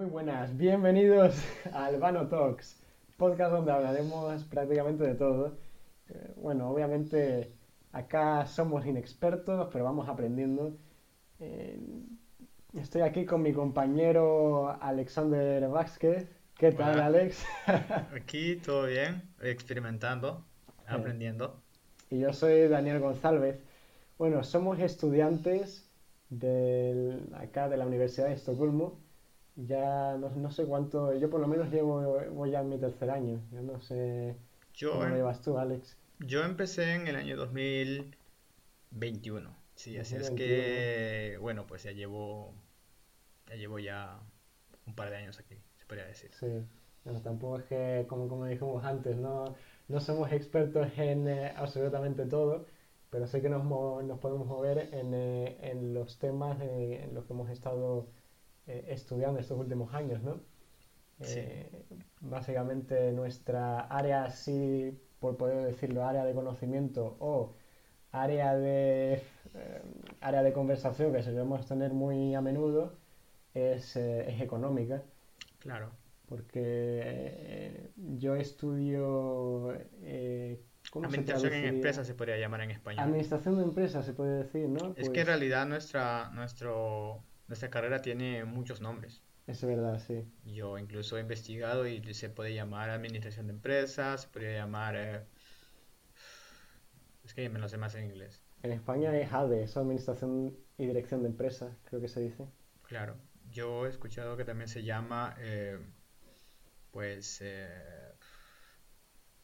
Muy buenas, bienvenidos a Albano Talks, podcast donde hablaremos prácticamente de todo. Eh, bueno, obviamente acá somos inexpertos, pero vamos aprendiendo. Eh, estoy aquí con mi compañero Alexander Vázquez. ¿Qué tal. Alex? Aquí todo bien, experimentando, aprendiendo. Y yo soy Daniel González. Bueno, somos estudiantes del, acá de la Universidad de Estocolmo. Ya no, no sé cuánto, yo por lo menos llevo, voy ya en mi tercer año. Yo no sé Yo, cómo em- llevas tú, Alex. yo empecé en el año 2021. Sí, así es 2021. que, bueno, pues ya llevo, ya llevo ya un par de años aquí, se podría decir. Sí. Bueno, tampoco es que, como, como dijimos antes, no, no somos expertos en eh, absolutamente todo, pero sé que nos, nos podemos mover en, eh, en los temas eh, en los que hemos estado eh, estudiando estos últimos años, ¿no? Sí. Eh, básicamente nuestra área, así por poder decirlo, área de conocimiento o área de, eh, área de conversación que solemos tener muy a menudo es, eh, es económica, Claro. porque yo estudio, ¿cómo se Administración en empresas se podría llamar en español. Administración de empresas, se puede decir, ¿no? Es que en Pues, realidad nuestra, nuestro, nuestra carrera tiene muchos nombres. es verdad, sí. Yo incluso he investigado y se puede llamar administración de empresas, se podría llamar... eh, es que me lo sé más en inglés. En España es ADE, es Administración y Dirección de Empresas, creo que se dice. Claro, yo he escuchado que también se llama, eh, pues, eh,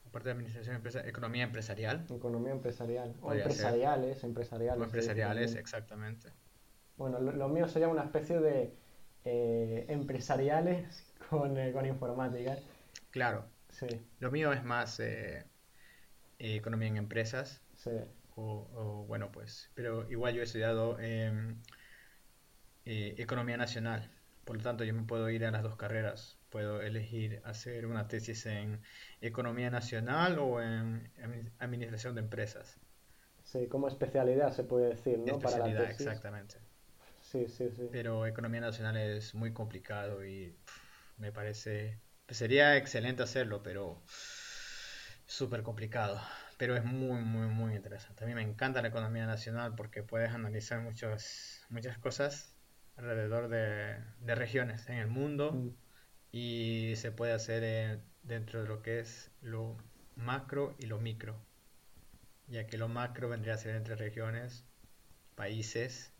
aparte de administración de empresas, economía empresarial Economía empresarial. O ser. empresariales, o empresariales. empresariales, exactamente. Bueno, lo, lo mío sería una especie de eh, empresariales con, eh, con informática. Claro, Sí, lo mío es más eh, economía en empresas, sí. o, o, bueno, pues, pero igual yo he estudiado em, economía nacional, por lo tanto yo me puedo ir a las dos carreras. Puedo elegir hacer una tesis en economía nacional o en admi- administración de empresas. Sí, como especialidad se puede decir, ¿no? Para la Especialidad, tesis. exactamente. Sí, sí, sí. Pero economía nacional es muy complicado y me parece, pues sería excelente hacerlo, pero súper complicado. Pero es muy, muy, muy interesante. A mí me encanta la economía nacional porque puedes analizar muchas, muchas cosas alrededor de, de regiones en el mundo Mm, y se puede hacer eh, dentro de lo que es lo macro y lo micro, ya que lo macro vendría a ser entre regiones, países,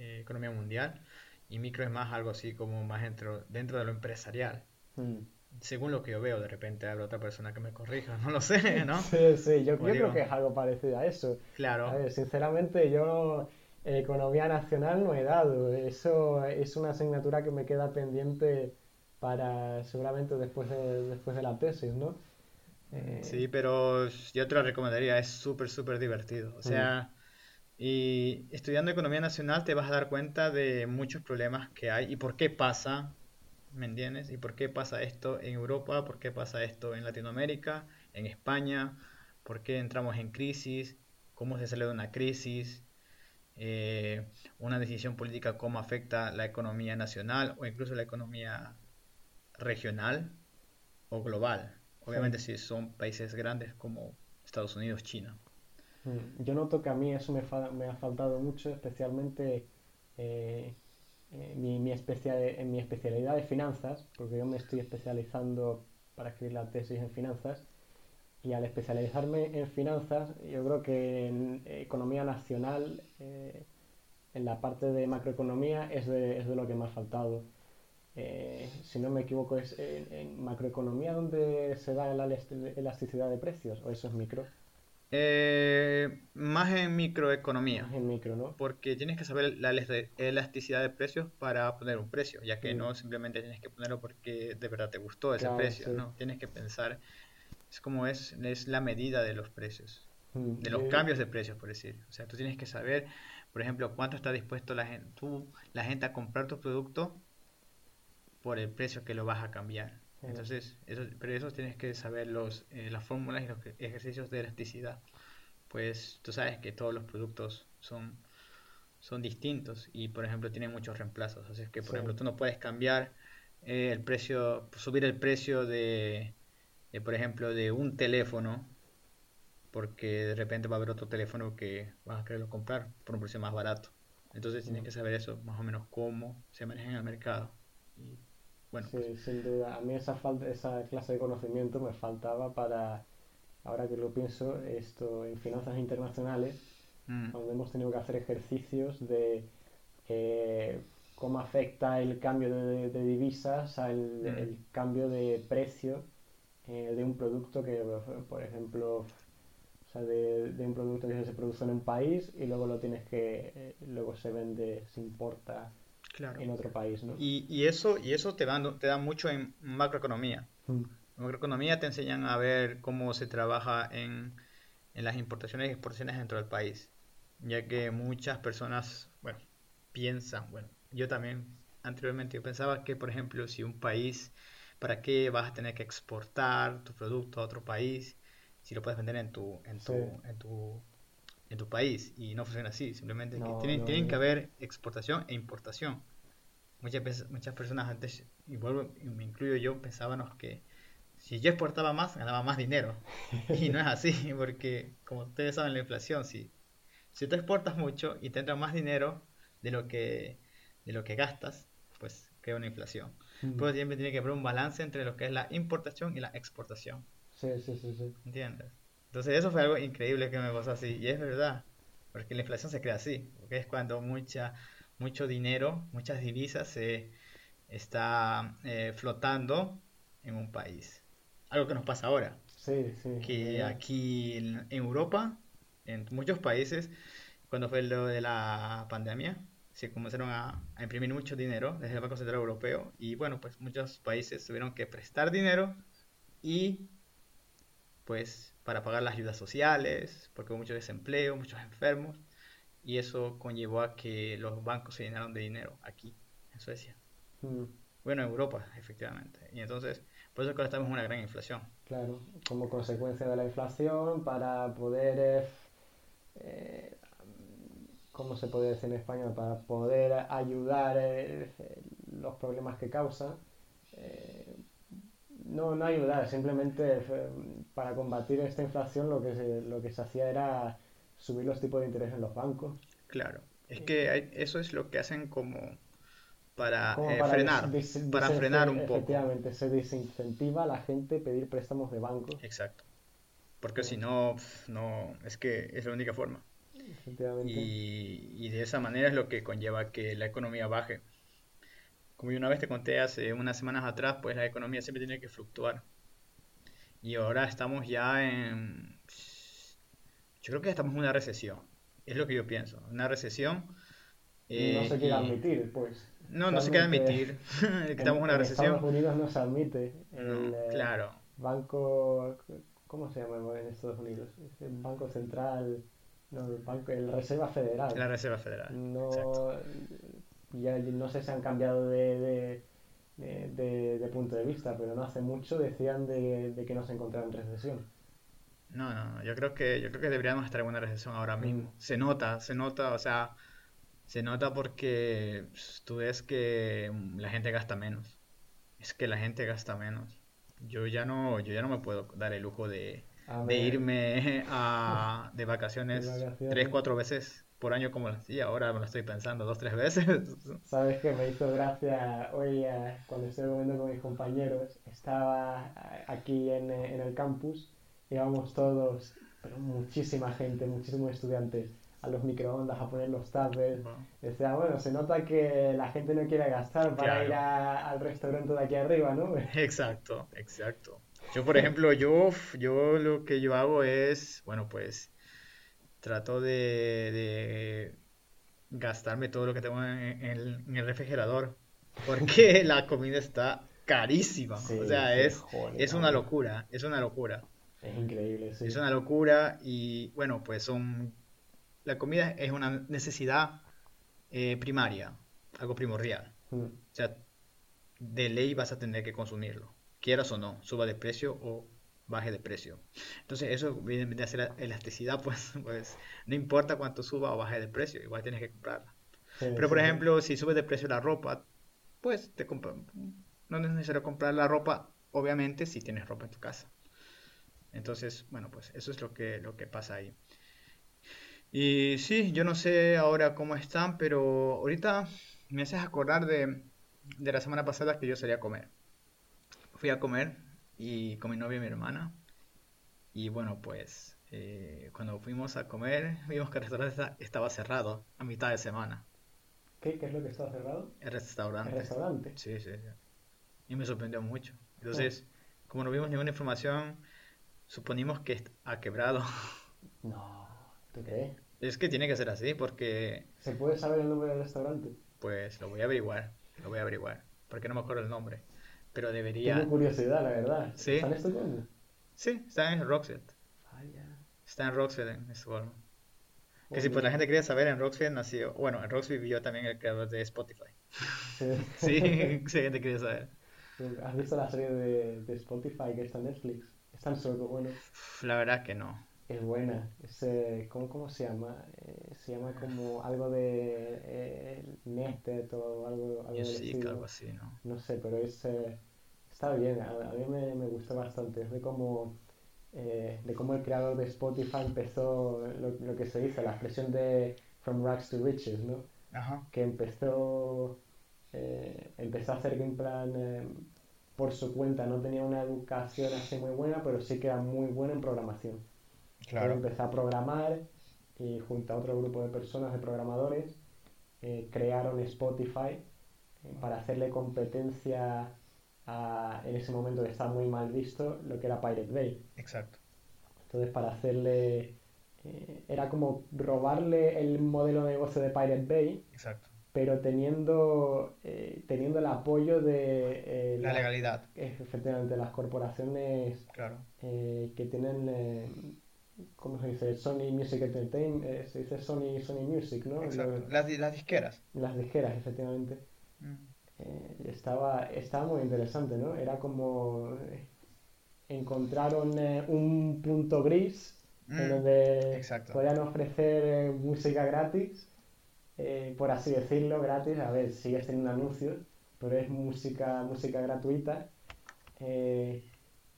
eh, economía mundial, y micro es más algo así como más dentro, dentro de lo empresarial. mm. Según lo que yo veo, de repente habrá otra persona que me corrija, no lo sé, ¿no? Sí, sí, yo, yo creo que es algo parecido a eso. A Claro, ver, sinceramente, yo eh, economía nacional no he dado. Eso es una asignatura que me queda pendiente para seguramente después de, después de la tesis, ¿no? Eh, sí, pero yo te lo recomendaría, es súper, súper divertido. O sea, y estudiando economía nacional te vas a dar cuenta de muchos problemas que hay y por qué pasa, ¿me entiendes? Y por qué pasa esto en Europa, por qué pasa esto en Latinoamérica, en España, por qué entramos en crisis, cómo se sale de una crisis, eh, una decisión política, cómo afecta la economía nacional o incluso la economía regional o global. Obviamente si son países grandes como Estados Unidos, China. Mm, Yo noto que a mí eso me, ha faltado mucho, especialmente eh, eh, mi, mi en mi especialidad de finanzas, porque yo me estoy especializando para escribir la tesis en finanzas, y al especializarme en finanzas, yo creo que en economía nacional, eh, en la parte de macroeconomía, es de, es de lo que me ha faltado. Si no me equivoco, es en, macroeconomía donde se da la elas- elasticidad de precios, o eso es micro, Eh, más en microeconomía, es en micro, ¿no? porque tienes que saber la elas- elasticidad de precios para poner un precio, ya que Mm. no simplemente tienes que ponerlo porque de verdad te gustó ese Claro, precio, sí. no, tienes que pensar, es como es, es la medida de los precios, Mm, de los yo- cambios de precios, por decir. O sea, tú tienes que saber, por ejemplo, cuánto está dispuesto la gente, tú, la gente a comprar tu producto por el precio que lo vas a cambiar. Entonces, eso, pero eso tienes que saber los, eh, las fórmulas y los ejercicios de elasticidad. Pues tú sabes que todos los productos son, son distintos y, por ejemplo, tienen muchos reemplazos. Así es que, por Sí. ejemplo, tú no puedes cambiar eh, el precio, subir el precio de, de, por ejemplo, de un teléfono, porque de repente va a haber otro teléfono que vas a quererlo comprar por un precio más barato. Entonces tienes que saber eso, más o menos cómo se maneja en el mercado. Bueno, sí, pues sin duda. A mí esa, falta, esa clase de conocimiento me faltaba para, ahora que lo pienso, esto en finanzas internacionales, mm. donde hemos tenido que hacer ejercicios de eh, cómo afecta el cambio de, divisas al mm. el cambio de precio eh, de un producto que, por ejemplo, o sea, de, un producto que se produce en un país y luego lo tienes que, eh, luego se vende, se importa en otro país, ¿no? Y, y, eso, y eso te da, te da mucho en macroeconomía. Mm. En macroeconomía te enseñan a ver cómo se trabaja en, en las importaciones y exportaciones dentro del país, ya que muchas personas, bueno, piensan, bueno, yo también anteriormente yo pensaba que, por ejemplo, si un país, ¿para qué vas a tener que exportar tu producto a otro país? si lo puedes vender en tu, en tu, en tu, en tu país. Y no funciona así, simplemente que tienen, tienen que haber exportación e importación. Muchas, veces, muchas personas antes, y vuelvo, y me incluyo yo, pensábamos que si yo exportaba más, ganaba más dinero. Y no es así, porque como ustedes saben, la inflación, si, si tú exportas mucho y te entra más dinero de lo que, de lo que gastas, pues crea una inflación. Mm. Pero siempre tiene que haber un balance entre lo que es la importación y la exportación. Sí, sí, sí, sí. ¿Entiendes? Entonces eso fue algo increíble que me pasó así. Y es verdad, porque la inflación se crea así, porque es cuando mucha, mucho dinero, muchas divisas se está eh, flotando en un país. Algo que nos pasa ahora. Sí, sí. Que aquí en, Europa, en muchos países, cuando fue lo de la pandemia, se comenzaron a, a, imprimir mucho dinero desde el Banco Central Europeo y bueno, pues muchos países tuvieron que prestar dinero y pues para pagar las ayudas sociales, porque hubo mucho desempleo, muchos enfermos, y eso conllevó a que los bancos se llenaron de dinero aquí, en Suecia. Mm. Bueno, en Europa, efectivamente. Y entonces, por eso que ahora estamos en una gran inflación. Claro, como consecuencia de la inflación, para poder, eh, ¿cómo se puede decir en español? Para poder ayudar eh, los problemas que causa, eh, no, no ayudar, simplemente para combatir esta inflación lo que se, lo que se hacía era subir los tipos de interés en los bancos. Claro, es que eso es lo que hacen como para, eh, frenar, para frenar un poco. Efectivamente, se desincentiva a la gente pedir préstamos de banco. Exacto, porque si no, no, es que es la única forma. Efectivamente. Y, y de esa manera es lo que conlleva que la economía baje como yo una vez te conté hace unas semanas atrás, pues la economía siempre tiene que fluctuar. Y ahora estamos ya en... Yo creo que estamos en una recesión. Es lo que yo pienso. Una recesión. no se quiere eh, admitir, pues. No, no se quiere admitir que estamos en una recesión. Estados Unidos no se admite. El, eh, claro. Banco. ¿Cómo se llama en Estados Unidos? El Banco Central. No, el, banco, el Reserva Federal. La Reserva Federal. No, ya no sé si han cambiado de, de, punto de vista, pero no hace mucho decían de, que no se encontraban en recesión. No, no, yo creo que yo creo que deberíamos estar en una recesión ahora mm. mismo. Se nota, se nota, o sea, se nota porque pues, tú ves que la gente gasta menos. Es que la gente gasta menos. Yo ya no, yo ya no me puedo dar el lujo de, irme a, de vacaciones, de vacaciones tres, cuatro veces por año como lo hacía, ahora me lo estoy pensando dos, tres veces. Sabes que me hizo gracia hoy eh, cuando estoy comiendo con mis compañeros, estaba eh, aquí en, eh, en el campus, íbamos todos, pero muchísima gente, muchísimos estudiantes a los microondas a poner los tapes. Decía, bueno, se nota que la gente no quiere gastar para ir al restaurante de aquí arriba, ¿no? Exacto, exacto. Yo, por ejemplo, yo, yo lo que yo hago es, bueno, pues trato de, gastarme todo lo que tengo en, el, refrigerador, porque la comida está carísima. o sea, es, es una locura, es una locura. Es increíble, sí. Es una locura y bueno, pues son... La comida es una necesidad eh, primaria, algo primordial. Mm. O sea, de ley vas a tener que consumirlo, quieras o no, suba de precio o baje de precio. Entonces eso viene a ser elasticidad, pues, pues no importa cuánto suba o baje de precio, igual tienes que comprarla. Pero por ejemplo, si sube de precio la ropa, pues te compra, no es necesario comprar la ropa, obviamente, si tienes ropa en tu casa. Entonces, bueno, pues eso es lo que, lo que pasa ahí. Y sí, yo no sé ahora cómo están, pero ahorita me haces acordar de, de la semana pasada que yo salí a comer. Fui a comer y con mi novia y mi hermana. Y bueno, pues eh, cuando fuimos a comer, vimos que el restaurante estaba cerrado a mitad de semana. ¿Qué, ¿Qué es lo que estaba cerrado? El restaurante. ¿El restaurante? Sí, sí, sí. Y me sorprendió mucho. Entonces, como no vimos ninguna información, suponimos que ha quebrado. No, ¿tú crees? Es que tiene que ser así porque, ¿Se puede saber el nombre del restaurante? pues, lo voy a averiguar. Lo voy a averiguar. Porque no me acuerdo el nombre. Pero debería... Tengo curiosidad, la verdad. Sí. ¿Está en Estocolmo? Sí, está en Rockset. Vaya. Está en Rockset en Estocolmo. Que si pues la gente quería saber, en Rockset nació... Bueno, en Rockset vivió también el creador de Spotify. Sí. Sí, si la gente quería saber. ¿Has visto la serie de, de Spotify que está en Netflix? Sueco, bueno. La verdad que no. Es buena. Es, eh, ¿cómo, cómo se llama? Eh, se llama como algo de eh, Nested o algo, algo estilo. algo así, ¿no? No sé, pero es, está bien. A, a mí me, me gustó bastante. Es de cómo, eh, de cómo el creador de Spotify empezó lo, lo que se dice, la expresión de From Rags to Riches, ¿no? Ajá. que empezó, eh, empezó a hacer que en plan por su cuenta no tenía una educación así muy buena, pero sí que era muy bueno en programación. Claro. empezó a programar y junto a otro grupo de personas, de programadores, eh, crearon Spotify eh, para hacerle competencia a, en ese momento que estaba muy mal visto, lo que era Pirate Bay. Exacto. Entonces, para hacerle. eh, era como robarle el modelo de negocio de Pirate Bay, Exacto. Pero teniendo, eh, teniendo el apoyo de. eh, La legalidad. efectivamente, las corporaciones Claro. eh, que tienen. eh, ¿Cómo se dice? Sony Music Entertainment. se dice Sony, Sony Music, ¿no? Exacto. Las, las disqueras. las disqueras, efectivamente. Mm. Estaba, estaba muy interesante, ¿no? Era como. encontraron eh, un punto gris en Mm, donde exacto. podían ofrecer música gratis, eh, por así decirlo, gratis. A ver, sigues teniendo anuncios, pero es música, música gratuita. eh,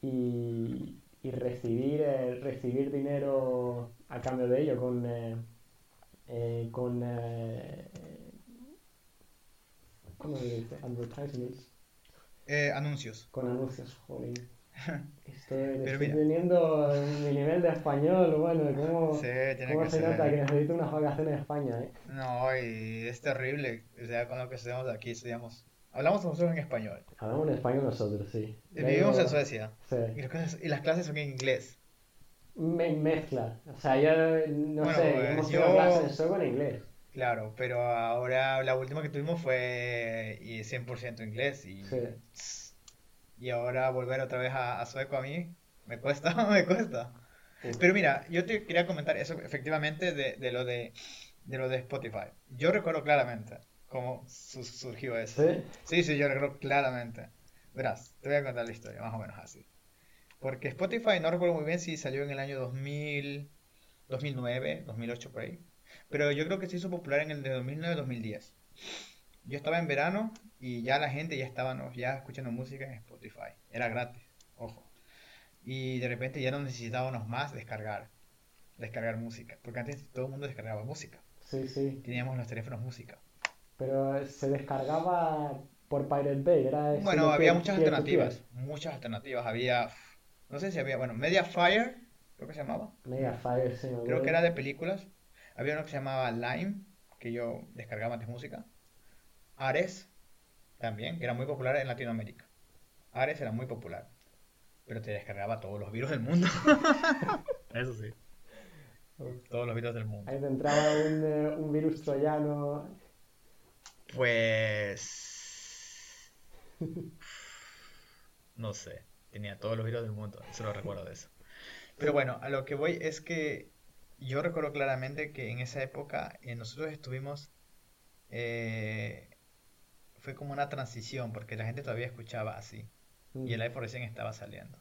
y, y recibir, eh, recibir dinero a cambio de ello con, con eh, ¿cómo se dice? Advertisements, anuncios. con anuncios, joder. Estoy, Pero estoy mira. teniendo mi nivel de español, bueno, ¿cómo, Sí, tiene cómo que se ser. nota que necesito unas vacaciones en España, eh? No, y es terrible. O sea, con lo que estudiamos aquí, estudiamos. Hablamos nosotros en español. Hablamos en español nosotros, sí. Eh, Vivimos en Suecia. Sí. Y las, clases, y las clases son en inglés. Me mezcla. O sea, yo no Bueno, sé, pues, hemos yo- clases sueco en inglés. Claro, pero ahora la última que tuvimos fue y 100% inglés. Y, Sí. Y ahora volver otra vez a, a sueco a mí me cuesta, me cuesta. Pero mira, yo te quería comentar eso efectivamente de, de lo de, de lo de Spotify. Yo recuerdo claramente cómo su- surgió eso. ¿Sí? Sí, sí, yo recuerdo claramente. Verás, te voy a contar la historia, más o menos así. Porque Spotify, no recuerdo muy bien si salió en el año 2000, 2009, 2008 por ahí. Pero yo creo que se hizo popular en el de 2009-2010. Yo estaba en verano y ya la gente ya estaba ¿no? ya escuchando música en Spotify. Era gratis, ojo. Y de repente ya no necesitábamos más descargar, descargar música. Porque antes todo el mundo descargaba música. Sí, sí. Teníamos los teléfonos música. Pero se descargaba por Pirate Bay, era Bueno, había muchas alternativas, muchas alternativas. Había, no sé si había, bueno, Mediafire, creo que se llamaba. Mediafire, sí, Creo que era de películas. Había uno que se llamaba Lime, que yo descargaba antes música. Ares, también, que era muy popular en Latinoamérica. Ares era muy popular, pero te descargaba todos los virus del mundo. Eso sí, todos los virus del mundo. Ahí te entraba un, eh, un virus troyano. Pues... No sé, tenía todos los virus del mundo, solo recuerdo de eso. Pero bueno, a lo que voy es que yo recuerdo claramente que en esa época eh, nosotros estuvimos... eh, fue como una transición, porque la gente todavía escuchaba así, Mm. y el iPhone recién estaba saliendo.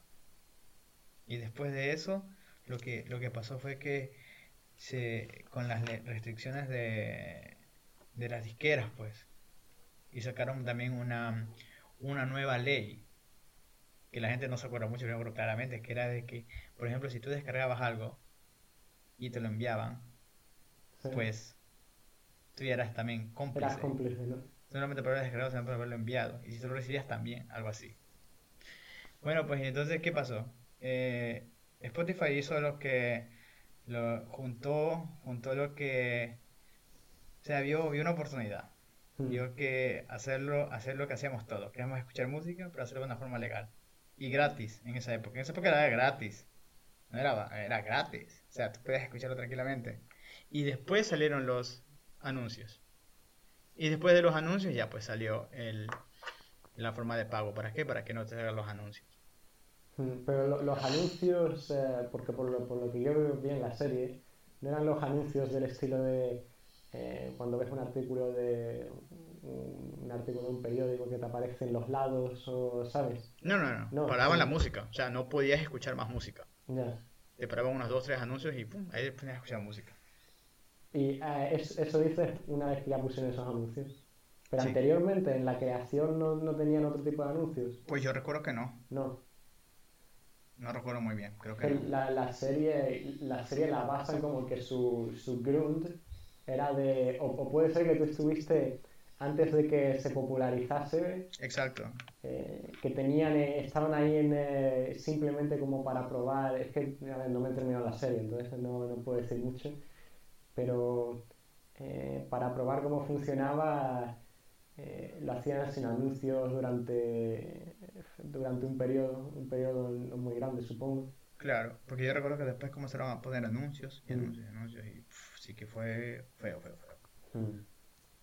Y después de eso, lo que, lo que pasó fue que se, con las restricciones de, de las disqueras, pues, y sacaron también una, una nueva ley que la gente no se acuerda mucho, pero claramente, que era de que, por ejemplo, si tú descargabas algo y te lo enviaban, pues tú ya eras también cómplice. Eras cómplice, ¿no? Solamente por haber descargado, sino por haberlo enviado. Y si tú lo recibías también, algo así. Bueno, pues entonces, ¿qué pasó? Eh, Spotify hizo lo que lo juntó, juntó lo que o sea, vio, vio una oportunidad. Hmm. Vio que hacerlo, hacer lo que hacíamos todos. Queríamos escuchar música, pero hacerlo de una forma legal. Y gratis en esa época. En esa época era gratis. No era, era gratis. O sea, tú podías escucharlo tranquilamente. Y después salieron los anuncios. Y después de los anuncios ya pues salió el, la forma de pago. ¿Para qué? Para que no te hagan los anuncios. Hmm, pero los anuncios, eh, porque por lo, por lo que yo vi en la serie, no eran los anuncios del estilo de eh, cuando ves un artículo de un artículo de un periódico que te aparece en los lados o sabes no no no, no paraban la música. O sea no podías escuchar más música. Ya. Te paraban unos dos tres anuncios y pum ahí podías escuchar música y eh, eso dices una vez que ya pusieron esos anuncios. Pero anteriormente en la creación no, no tenían otro tipo de anuncios. Pues yo recuerdo que no. No. No recuerdo muy bien creo que la, la serie la serie la basan como que su su grunt era de, o, puede ser que tú estuviste antes de que se popularizase. Exacto. Eh, que tenían, eh, estaban ahí en, eh, simplemente como para probar, es que no me he terminado la serie, entonces no, no puedo decir mucho, pero para probar cómo funcionaba lo hacían sin anuncios durante, durante un periodo, un periodo muy grande, supongo. Claro, porque yo recuerdo que después comenzaron a poner anuncios y mm. anuncios y anuncios y sí que fue feo, feo, feo. Mm.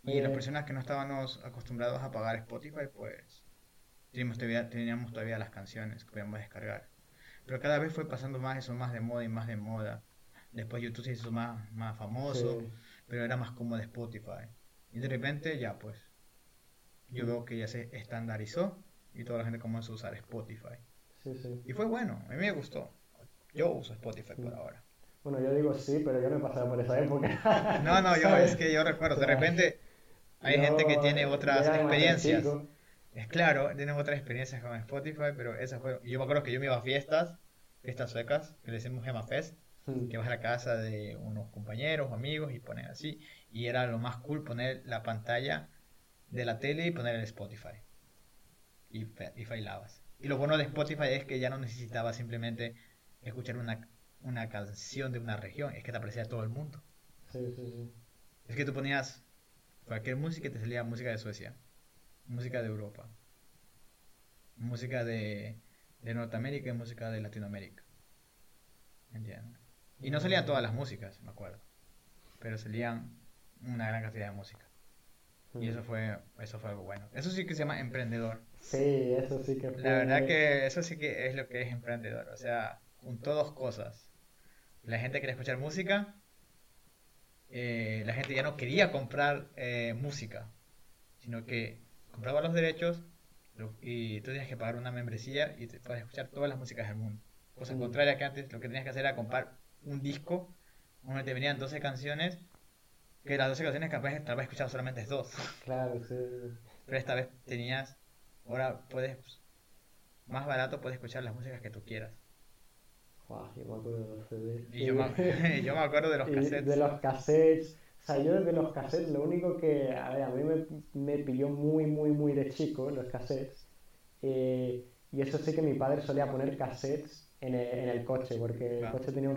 Y las personas que no estábamos acostumbrados a pagar Spotify, pues teníamos todavía, teníamos todavía las canciones que podíamos descargar. Pero cada vez fue pasando más eso, más de moda y más de moda. Después YouTube se hizo más, más famoso, pero era más cómodo Spotify. Y de repente ya pues, yo veo que ya se estandarizó y toda la gente comenzó a usar Spotify. Sí, sí. Y fue bueno, a mí me gustó. Yo uso Spotify por ahora. Bueno, yo digo sí, pero yo no he pasado por esa época. No, no, yo es que yo recuerdo, de repente hay gente que tiene otras experiencias. Es claro, tienen otras experiencias con Spotify, pero esas fueron. Yo me acuerdo que yo me iba a fiestas, fiestas suecas, que le decimos Gema Fest, que vas a la casa de unos compañeros o amigos y ponen así. Y era lo más cool poner la pantalla de la tele y poner el Spotify. Y, y bailabas. Y lo bueno de Spotify es que ya no necesitaba simplemente escuchar una, una canción de una región, es que te aparecía todo el mundo. Sí, sí, sí. Es que tú ponías cualquier música y te salía música de Suecia, música de Europa, música de, de Norteamérica y música de Latinoamérica. ¿Entiendes? Y no salían todas las músicas, me acuerdo, pero salían una gran cantidad de música. Y eso fue, eso fue algo bueno. Eso sí que se llama emprendedor. Sí, eso sí que fue... La verdad que eso sí que es lo que es emprendedor. O sea, juntó dos cosas. La gente quería escuchar música, eh, la gente ya no quería comprar eh, música, sino que compraba los derechos y tú tenías que pagar una membresía y te puedes escuchar todas las músicas del mundo. Cosa mm. contraria que antes lo que tenías que hacer era comprar un disco donde te venían 12 canciones, que las 12 canciones capaz tal vez escuchar solamente dos. Claro, sí. Pero esta vez tenías, ahora puedes, más barato puedes escuchar las músicas que tú quieras yo me acuerdo de los CDs. Y yo, me, acuerdo de los cassettes. de los cassettes. O sea, yo desde los cassettes, lo único que, a ver, a mí me, me pilló muy, muy, muy de chico los cassettes. Eh, y eso sí que mi padre solía poner cassettes en el, en el coche, porque el coche tenía un,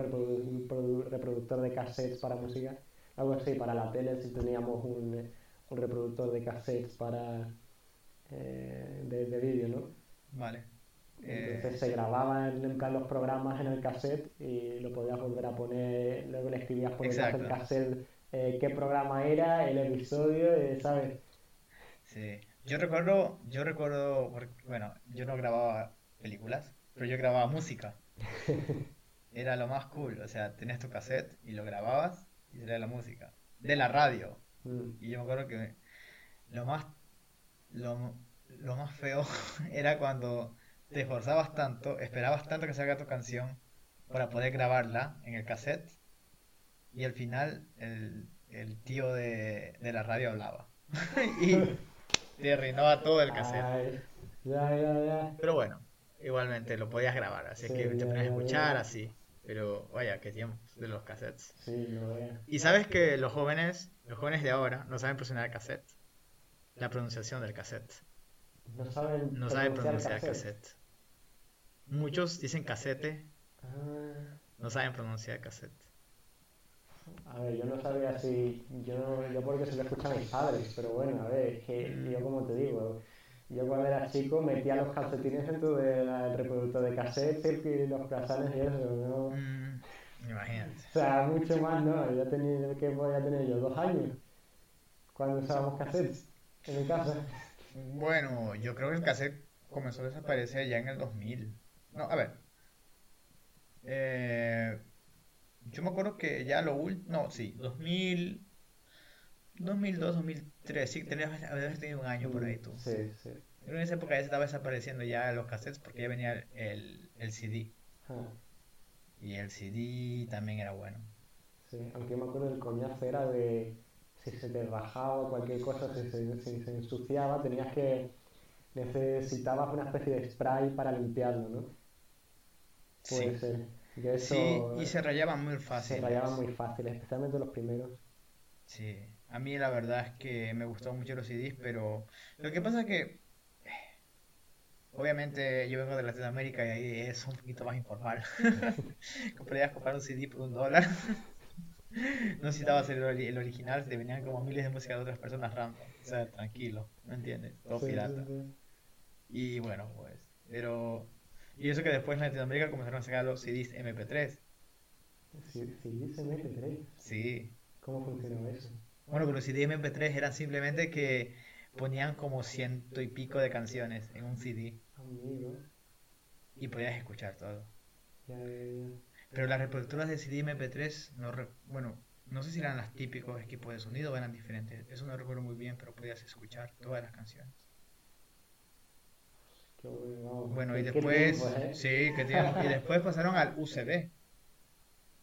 reproductor de cassettes para música. Algo así, para la tele si teníamos un, un reproductor de cassettes para eh, de, de vídeo, ¿no? Vale. Entonces se grababan en plan los programas en el cassette y lo podías volver a poner, luego le escribías por detrás del cassette eh, qué programa era, el episodio, eh, ¿sabes? Sí, yo recuerdo, yo recuerdo, bueno, yo no grababa películas, pero yo grababa música. Era lo más cool, o sea, tenías tu cassette y lo grababas y era la música, de la radio. Mm. Y yo me acuerdo que lo más, lo, lo más feo era cuando te esforzabas tanto, esperabas tanto que salga tu canción para poder grabarla en el cassette y al final el, tío de, la radio hablaba y te arruinaba todo el cassette. Ya, ya, ya. Pero bueno, igualmente lo podías grabar, así Sí, que te ponías a escuchar ya. así. Pero vaya, qué tiempos de los cassettes. Sí, lo. Y sabes que los jóvenes, los jóvenes de ahora no saben el cassette. La pronunciación del cassette. No saben No saben pronunciar pronunciar cassette. Muchos dicen casete, Ah, no saben pronunciar cassette. a ver, yo no sabía si. Yo, yo porque se lo escuchan a mis padres, pero bueno, a ver, es que yo como te digo, yo cuando era chico metía los calcetines dentro del reproductor de cassette y los croissants y eso, ¿no? Mm, imagínate. O sea, mucho más, ¿no? Ya tenía, ¿qué podía tener yo? ¿Dos años? Cuando usábamos cassettes en mi casa. Bueno, yo creo que el cassette comenzó a desaparecer ya en el 2000. No, a ver. Eh, yo me acuerdo que ya lo último, no, sí, 2000, 2002, 2003, sí, tenías, habías tenido un año por ahí tú. Sí, sí. En esa época ya se estaba desapareciendo ya los cassettes porque ya venía el, el, CD. Ah, Y el CD también era bueno. sí. Aunque me acuerdo del coñazo era de si se te rajaba o cualquier cosa, si se, si se ensuciaba, tenías que. necesitabas una especie de spray para limpiarlo, ¿no? Puede Sí, ser. Sí, y se rayaban muy se fácil. rayaba muy fácil, especialmente los primeros. Sí, a mí la verdad es que me gustaban mucho los CDs, pero lo que pasa es que obviamente yo vengo de Latinoamérica y ahí es un poquito más informal. Podías comprar un CD por un dólar. No necesitabas el, el original, te venían como miles de música de otras personas random. O sea, tranquilo, ¿me entiendes? Todo Sí, pirata. sí. Y bueno, pues, pero... Y eso que después en Latinoamérica comenzaron a sacar los CDs MP3. Sí, sí, dice MP3. Sí. ¿Cómo funcionaba eso? Bueno, pero los CD MP3 eran simplemente que ponían como ciento y pico de canciones en un CD y podías escuchar todo. Pero las reproductoras de CD MP3, no re- bueno, no sé si eran las típicos equipos de sonido o eran diferentes. Eso no recuerdo muy bien, pero podías escuchar todas las canciones. Qué bueno, y después, ¿eh? sí, tiempo. Y después pasaron al USB.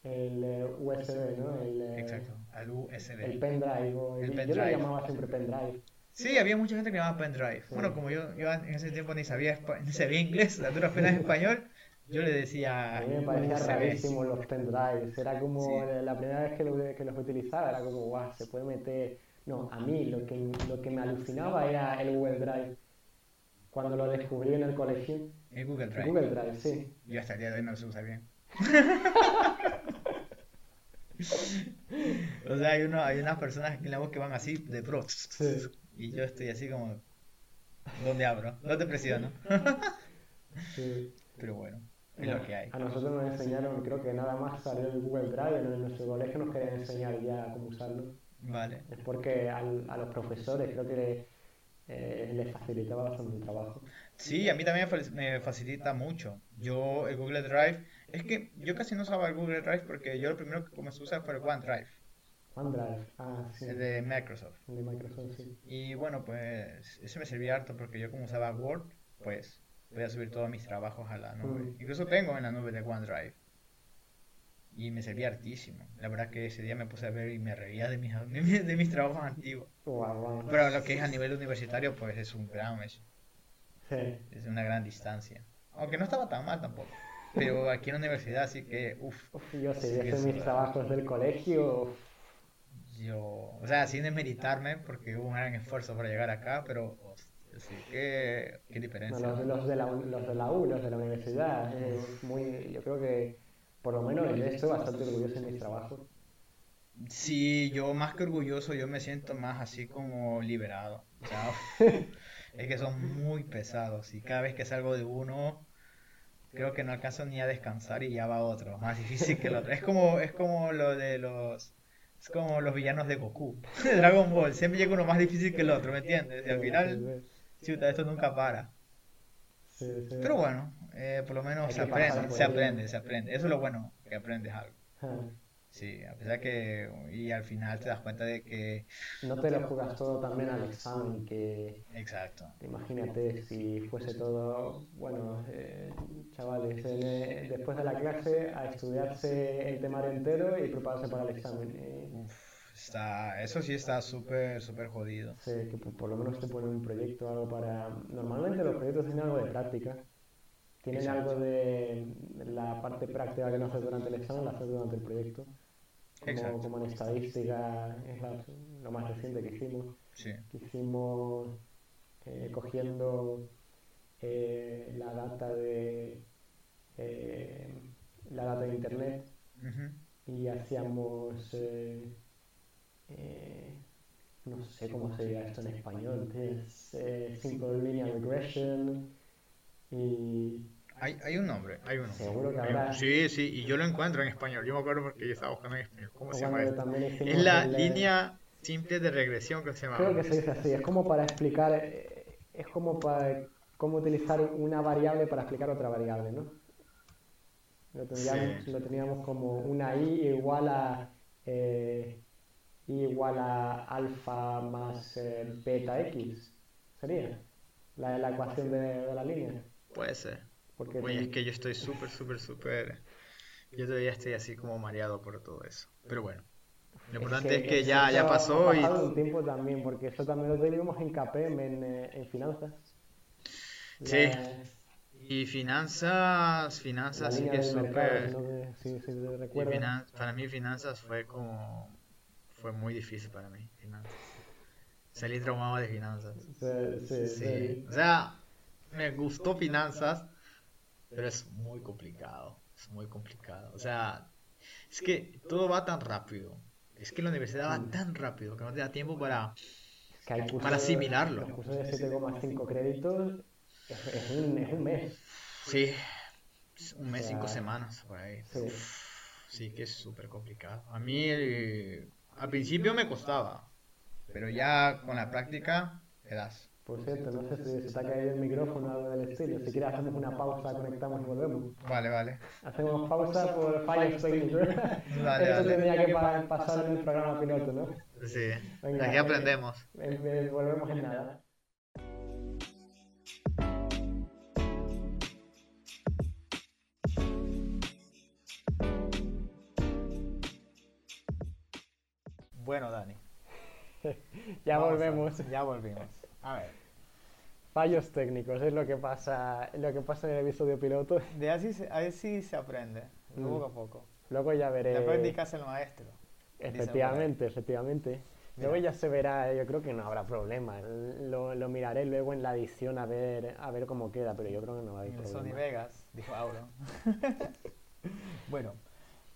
El eh, USB, ¿no? El, eh, Exacto, al USB. El pendrive. o- El yo pendrive. lo llamaba siempre pendrive. Sí, había mucha gente que llamaba pendrive. Sí. Bueno, como yo, yo en ese tiempo ni sabía, ni sabía inglés, a duras penas español, yo le decía A mí me parecía USB. rarísimo los pendrives. Era como Sí. la primera vez que, lo- que los utilizaba, era como, guau, se puede meter. No, a mí lo que, lo que me alucinaba era el Google Drive. Cuando lo descubrí en el colegio. El Google El Drive. Google Drive, sí. Yo hasta el día de hoy no se usa bien. O sea, hay, uno, hay unas personas en la voz que van así de pro. Sí. Y yo estoy así como, ¿dónde abro? No te presiono. sí. Pero bueno, es lo que hay. A nosotros nos enseñaron, creo que nada más salió el Google Drive, en nuestro colegio nos querían enseñar ya cómo usarlo. Vale. Es porque al- a los profesores creo que le- eh, les facilitaba bastante el trabajo. Sí, a mí también me facilita mucho. Yo, el Google Drive, es que yo casi no usaba el Google Drive porque yo lo primero que comencé a usar fue el OneDrive, OneDrive, ah, sí, el de Microsoft. el de Microsoft, sí. Y bueno, pues eso me servía harto porque yo como usaba Word, pues podía subir todos mis trabajos a la nube. Mm. Incluso tengo en la nube de OneDrive. Y me servía hartísimo. La verdad que ese día me puse a ver y me reía de mis, de mis, trabajos antiguos. Guau. Pero lo que es a nivel universitario, pues es un gran, Sí, es una gran distancia. Aunque no estaba tan mal tampoco. Pero aquí en la universidad sí que, uff, Uf, yo de que hacer mis trabajos del colegio, yo, o sea, sin demeritarme, porque hubo un gran esfuerzo para llegar acá, pero hostia, sí, qué, qué no, diferencia. los, los de la, los de la U, los de la universidad, eh, muy, yo creo que por lo menos yo estoy bastante orgulloso de mis trabajos. Sí, yo más que orgulloso, yo me siento más así como liberado. Sea, es que son muy pesados y cada vez que salgo de uno, creo que no alcanzo ni a descansar y ya va otro, más difícil que el otro. Es como, es como lo de los, es como los villanos de Goku, de Dragon Ball. Siempre llega uno más difícil que el otro, ¿me entiendes? Y al final, chuta, esto nunca para. Pero bueno, eh, por lo menos se aprende, se aprende, se aprende. Eso es lo bueno, que aprendes algo. Sí, a pesar que, y al final te das cuenta de que, No te lo jugas todo también al examen, que exacto. imagínate si fuese todo, bueno, eh, chavales, eh, después de la clase a estudiarse el temario entero y prepararse para el examen. Eh, Uf, Está, eso sí está súper, súper jodido. Sí, que por, por lo menos te ponen un proyecto, algo para... Normalmente los proyectos tienen algo de práctica. Tienen algo de la parte práctica que no haces durante el examen, la haces durante el proyecto. Como, como en estadística, es la- lo más reciente que hicimos. Sí. que hicimos eh, cogiendo eh, la data de eh, la data de internet y hacíamos no sé cómo se diga esto en español es simple linear regression y Hay, hay un nombre, hay un nombre. Seguro que habrá. Sí, sí, y yo lo encuentro en español. Yo me acuerdo porque yo estaba buscando en español. ¿Cómo se llama Es la el, línea simple de regresión que se llama. creo que se dice así es como para explicar eh, es como para cómo utilizar una variable para explicar otra variable ¿no? Lo tendríamos, Sí. lo teníamos como una i igual a eh, i igual a alfa más eh, beta x. Sería la, la ecuación de, de la línea. Puede ser. Porque Oye, es que yo estoy súper, súper, súper... Yo todavía estoy así como mareado por todo eso. Pero bueno, lo importante es que ya, ya eso pasó ha y... un tiempo también, porque eso también lo teníamos en CAPEM, en, eh, en finanzas. Sí. La- Y finanzas, finanzas sí que es súper... no recuerdas. finan- Para mí finanzas fue como... Fue muy difícil para mí, finanzas. Salí traumado de finanzas. Sí, sí, Sí, sí. o sea, me gustó finanzas, pero es muy complicado, es muy complicado. O sea, es que todo va tan rápido. Es que la universidad va tan rápido que no te da tiempo para... Es que hay cursos, Para asimilarlo. Los cursos de 7,5 créditos es, es un, es un mes. Sí, un mes, O cinco semanas, por ahí. Sí. Sí que es súper complicado. A mí eh, al principio me costaba, pero ya con la práctica te das. Por cierto, no sé si se te ha caído el micrófono o algo del estilo. Si quieres hacemos una pausa, conectamos y volvemos. Vale, vale. Hacemos pausa por fallos técnicos. Dale, Esto dale. tendría que pa- pasar en el programa piloto, ¿no? Sí, Venga, aquí eh, aprendemos. Eh, eh, volvemos en nada. Bueno, Dani. Ya vamos a- volvemos. ya volvimos. A ver, Fallos técnicos, es lo que pasa, lo que pasa en el episodio piloto. de así así se aprende, Mm. poco a poco. Luego ya veré. La práctica es el maestro. Efectivamente, efectivamente. Luego ya se verá, yo creo que no habrá problema. Lo, lo miraré luego en la edición a ver, a ver cómo queda, pero yo creo que no va a haber En Sony. Vegas, dijo Auro. bueno,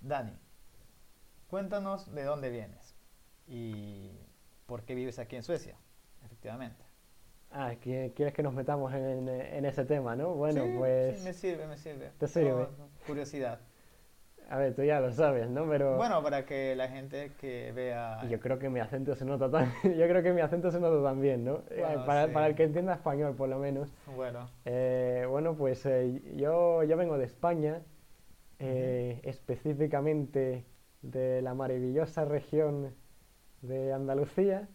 Dani, cuéntanos de dónde vienes y por qué vives aquí en Suecia, efectivamente. Ah, ¿qui- ¿quieres que nos metamos en, en ese tema, no? Bueno, Sí, pues, sí, me sirve, me sirve. ¿Te sirve? Curiosidad. a ver, tú ya lo sabes, ¿no? Pero Bueno, para que la gente que vea... yo creo que mi acento se nota tan, yo creo que mi acento se nota también, ¿no? Eh, Bueno, para, sí. para el que entienda español, por lo menos. Bueno, Eh, bueno, pues eh, yo, yo vengo de España, eh, específicamente de la maravillosa región de Andalucía,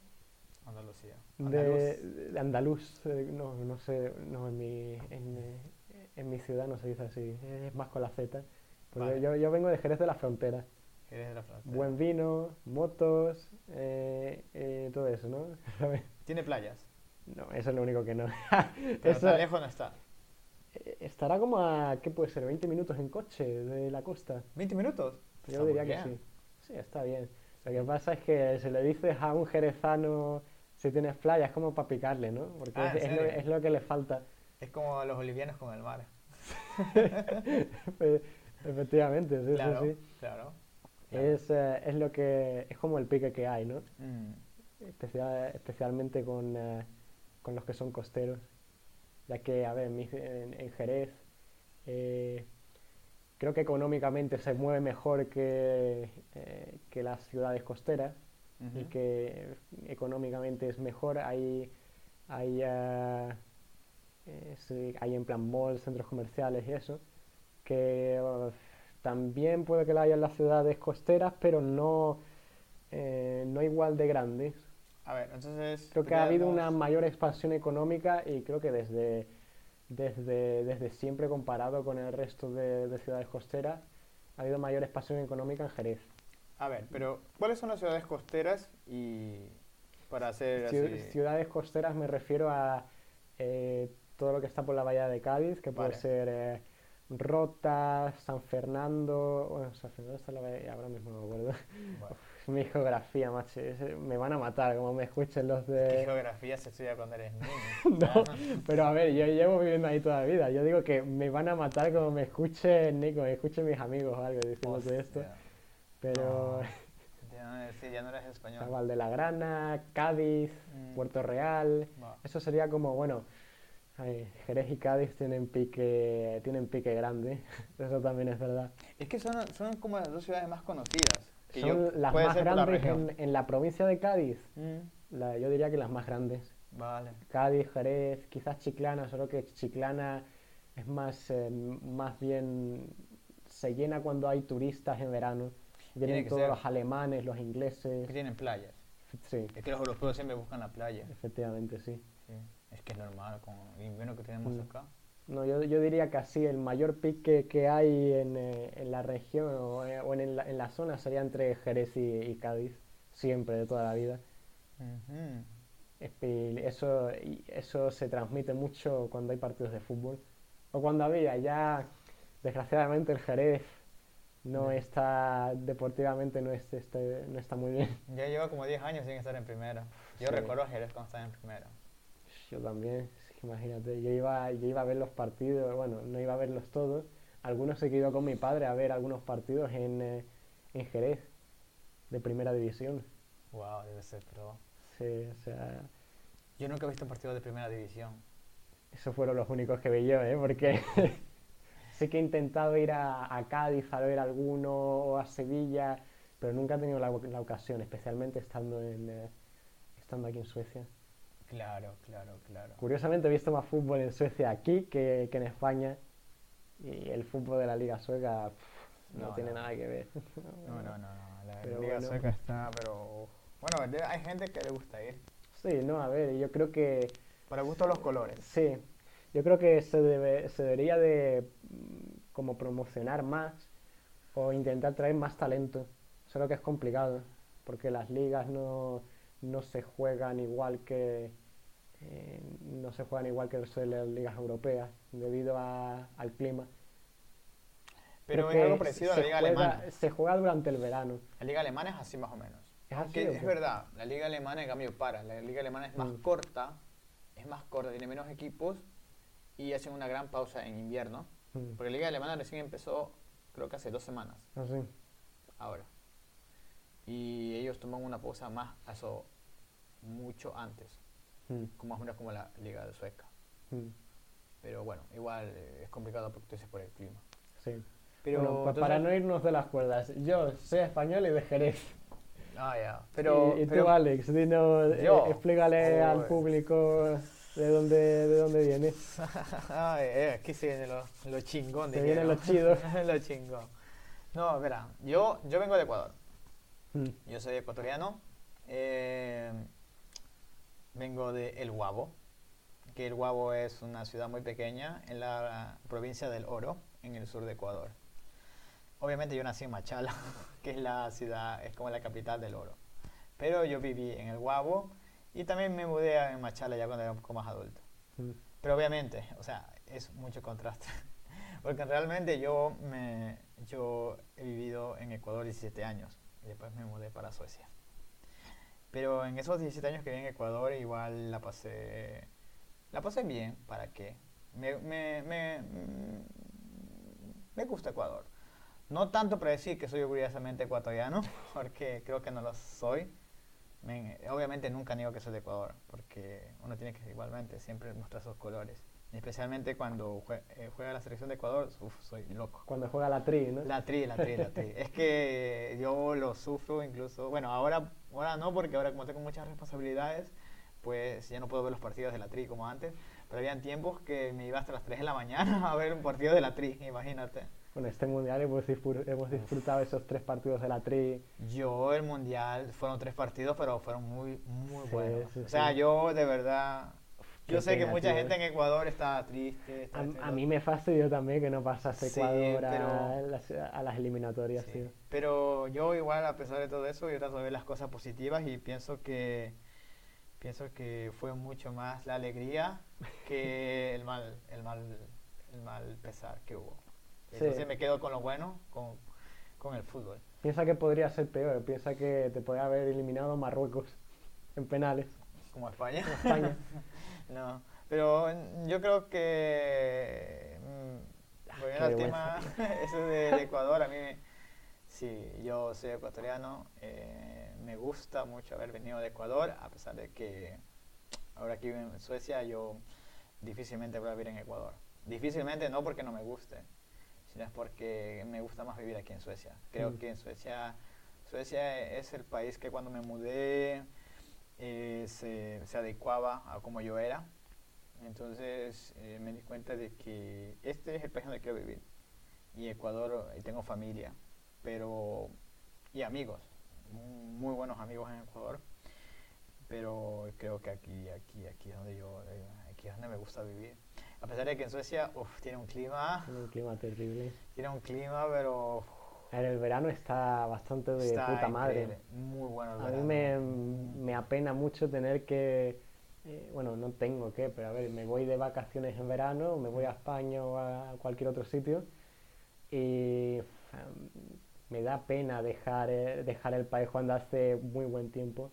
Andalucía. De, de Andaluz, eh, no, no sé, no, en mi, en, en mi ciudad no se dice así, es más con la Z, porque Vale. yo, yo vengo de Jerez de la Frontera, Eres de la frontera. buen vino, motos, eh, eh, todo eso, ¿no? Tiene playas, No, eso es lo único que no. pero Eso- tan lejos no está. Eh, Estará como a, ¿qué puede ser? 20 minutos en coche de la costa. ¿20 minutos? Yo diría que sí. Sí, está bien. Lo que pasa es que si le dices a un jerezano si tienes playa, es como para picarle, ¿no? Porque Ah, es, ¿en es lo, serio? es lo que le falta. Es como los bolivianos con el mar. Efectivamente, sí, Claro, sí, sí. claro. Es, eh, es lo que, es como el pique que hay, ¿no? Mm, Especial- especialmente con, eh, con los que son costeros. Ya que, a ver, en, en- Jerez eh, creo que económicamente se mueve mejor que, que las ciudades costeras y que económicamente es mejor. Hay, hay, sí, hay en plan malls, centros comerciales y eso, que también puede que la haya en las ciudades costeras, pero no, eh, no igual de grandes. A ver, entonces... Creo que ha habido una mayor expansión económica y creo que desde, desde, desde siempre comparado con el resto de, de ciudades costeras ha habido mayor expansión económica en Jerez. A ver, pero ¿cuáles son las ciudades costeras y para hacer así? Ciudades costeras me refiero a eh, todo lo que está por la bahía de Cádiz, que puede ser eh, Rota, San Fernando. Bueno, San Fernando está en la bahía, ahora mismo no me acuerdo. Vale. Mi geografía, macho, es- me van a matar como me escuchen los ¿Qué de. geografía se estudia cuando eres niño? No, pero a ver, yo llevo viviendo ahí toda la vida. Yo digo que me van a matar como me escuchen, Nico, me escuchen mis amigos o algo diciéndote esto. Pero Ya no, sí, ya no eres español. está Valdegrana, Cádiz, Mm. Puerto Real. Eso sería como, bueno, ay, Jerez y Cádiz tienen pique, tienen pique grande. Eso también es verdad. Es que son, son como las dos ciudades más conocidas. que Son yo- las más la grandes en, en la provincia de Cádiz. Mm, La, yo diría que las más grandes. Vale. Cádiz, Jerez, quizás Chiclana, solo que Chiclana es más, eh, más bien, se llena cuando hay turistas en verano. Tiene Vienen que todos ser. los alemanes, los ingleses. Que tienen playas. Sí, Es que los europeos siempre buscan la playa. efectivamente, sí. Sí. Es que es normal con el invierno que tenemos Mm. acá. No, yo, yo diría que así el mayor pique que hay en, eh, en la región o, eh, o en, la, en la zona sería entre Jerez y, y Cádiz, siempre, de toda la vida. Ujú. Eso, y eso se transmite mucho cuando hay partidos de fútbol. O cuando había, ya desgraciadamente el Jerez no está, deportivamente no, es, este, no está muy bien. Ya lleva como 10 años sin estar en primera. Yo Sí. recuerdo a Jerez cuando estaba en primera. Yo también, imagínate, yo iba, yo iba a ver los partidos, bueno, no iba a verlos todos, algunos he ido con mi padre a ver algunos partidos en, eh, en Jerez, de primera división. Wow, debe ser pro. Sí, o sea, Yo nunca he visto partidos de primera división. esos fueron los únicos que vi yo, ¿eh? Porque sí que he intentado ir a, a Cádiz a ver alguno o a Sevilla, pero nunca he tenido la, la ocasión, especialmente estando, en, eh, estando aquí en Suecia. Claro, claro, claro. Curiosamente he visto más fútbol en Suecia aquí que, que en España y el fútbol de la Liga Sueca pff, no, No, tiene no. nada que ver. No, no, no, no. La Pero Liga bueno. Sueca está, pero. Bueno, hay gente que le gusta ir. Sí, no, a ver, yo creo que Para gusto los colores. sí, yo creo que se, debe, se debería de mm, como promocionar más o intentar traer más talento, solo que es complicado porque las ligas no, no se juegan igual que eh, no se juegan igual que el resto de las ligas europeas debido a- al clima. Pero es algo parecido a la Liga juega- Alemana. Se juega durante el verano. La Liga Alemana es así más o menos. ¿Es así verdad, la Liga Alemana en cambio para. La Liga Alemana es más Mm. corta, es más corta, tiene menos equipos y hacen una gran pausa en invierno. Mm, Porque la Liga Alemana recién empezó, creo que hace dos semanas, así. ahora. Y ellos toman una pausa más, eso, mucho antes, Mm, como más o menos como la Liga de Sueca. mm, Pero bueno, igual eh, es complicado porque por el clima. sí. Pero bueno, para no irnos de las cuerdas, yo soy español y de Jerez. Ah, ya. Pero, y, y pero- tú, Alex, dinos, eh, explícale al público de dónde, de dónde vienes. Ay, eh, aquí se viene lo, lo chingón. Se viene lo chido. lo chingón. No, verá, yo, yo vengo de Ecuador. Mm, Yo soy ecuatoriano. eh, vengo de El Guabo, que El Guabo es una ciudad muy pequeña en la provincia del Oro, en el sur de Ecuador. Obviamente yo nací en Machala, que es la ciudad, es como la capital del oro. Pero yo viví en El Guabo y también me mudé a Machala ya cuando era un poco más adulto. mm, Pero obviamente, o sea, es mucho contraste. Porque realmente yo, me, yo he vivido en Ecuador 17 años y después me mudé para Suecia. Pero en esos 17 años que viví en Ecuador igual la pasé, la pasé bien, ¿para qué? Me, me, me, me gusta Ecuador. No tanto para decir que soy orgullosamente ecuatoriano, porque creo que no lo soy. Men, obviamente nunca niego que soy de Ecuador, porque uno tiene que igualmente siempre mostrar sus colores. Especialmente cuando eh, juega la selección de Ecuador, uf, soy loco. Cuando juega la tri, ¿no? La tri, la tri, la tri. Es que yo lo sufro incluso. Bueno, ahora, ahora no, porque ahora como tengo muchas responsabilidades, pues ya no puedo ver los partidos de la tri como antes. Pero habían tiempos que me iba hasta las 3 de la mañana a ver un partido de la tri, imagínate. Bueno, este mundial hemos, disfr- hemos disfrutado esos tres partidos de la tri. Yo, el mundial, fueron tres partidos, pero fueron muy, muy Sí, buenos. sí, o sea, sí. yo de verdad. Yo sé que mucha tío. gente en Ecuador está triste. está A, a mí me fastidió también que no pasase Ecuador a, las, a las eliminatorias, tío. Pero yo igual, a pesar de todo eso, yo trato de ver las cosas positivas y pienso que pienso que fue mucho más la alegría que el mal, el mal, el mal pesar que hubo. Sí. Entonces me quedo con lo bueno, con, con el fútbol. Piensa que podría ser peor, piensa que te podría haber eliminado Marruecos en penales. Como España. España. no, pero yo creo que mm, volviendo qué al tema eso del Ecuador, a mí me- sí, yo soy ecuatoriano, eh, me gusta mucho haber venido de Ecuador, a pesar de que ahora aquí vivo en Suecia, yo difícilmente voy a vivir en Ecuador. Difícilmente no porque no me guste, sino es porque me gusta más vivir aquí en Suecia. Creo Mm. que en Suecia, Suecia es el país que cuando me mudé eh, se, se adecuaba a como yo era. Entonces eh, me di cuenta de que este es el país donde quiero vivir. Y Ecuador, y tengo familia, pero y amigos, muy buenos amigos en Ecuador. Pero creo que aquí, aquí, aquí es donde yo, eh, aquí es donde me gusta vivir. A pesar de que en Suecia, uf, tiene un clima, Tiene un clima terrible. tiene un clima, pero ver, el verano está bastante de está puta madre. muy bueno el A mí me, me apena mucho tener que, eh, bueno, no tengo que, pero a ver, me voy de vacaciones en verano, me voy a España o a cualquier otro sitio y me da pena dejar, eh, dejar el país cuando hace muy buen tiempo.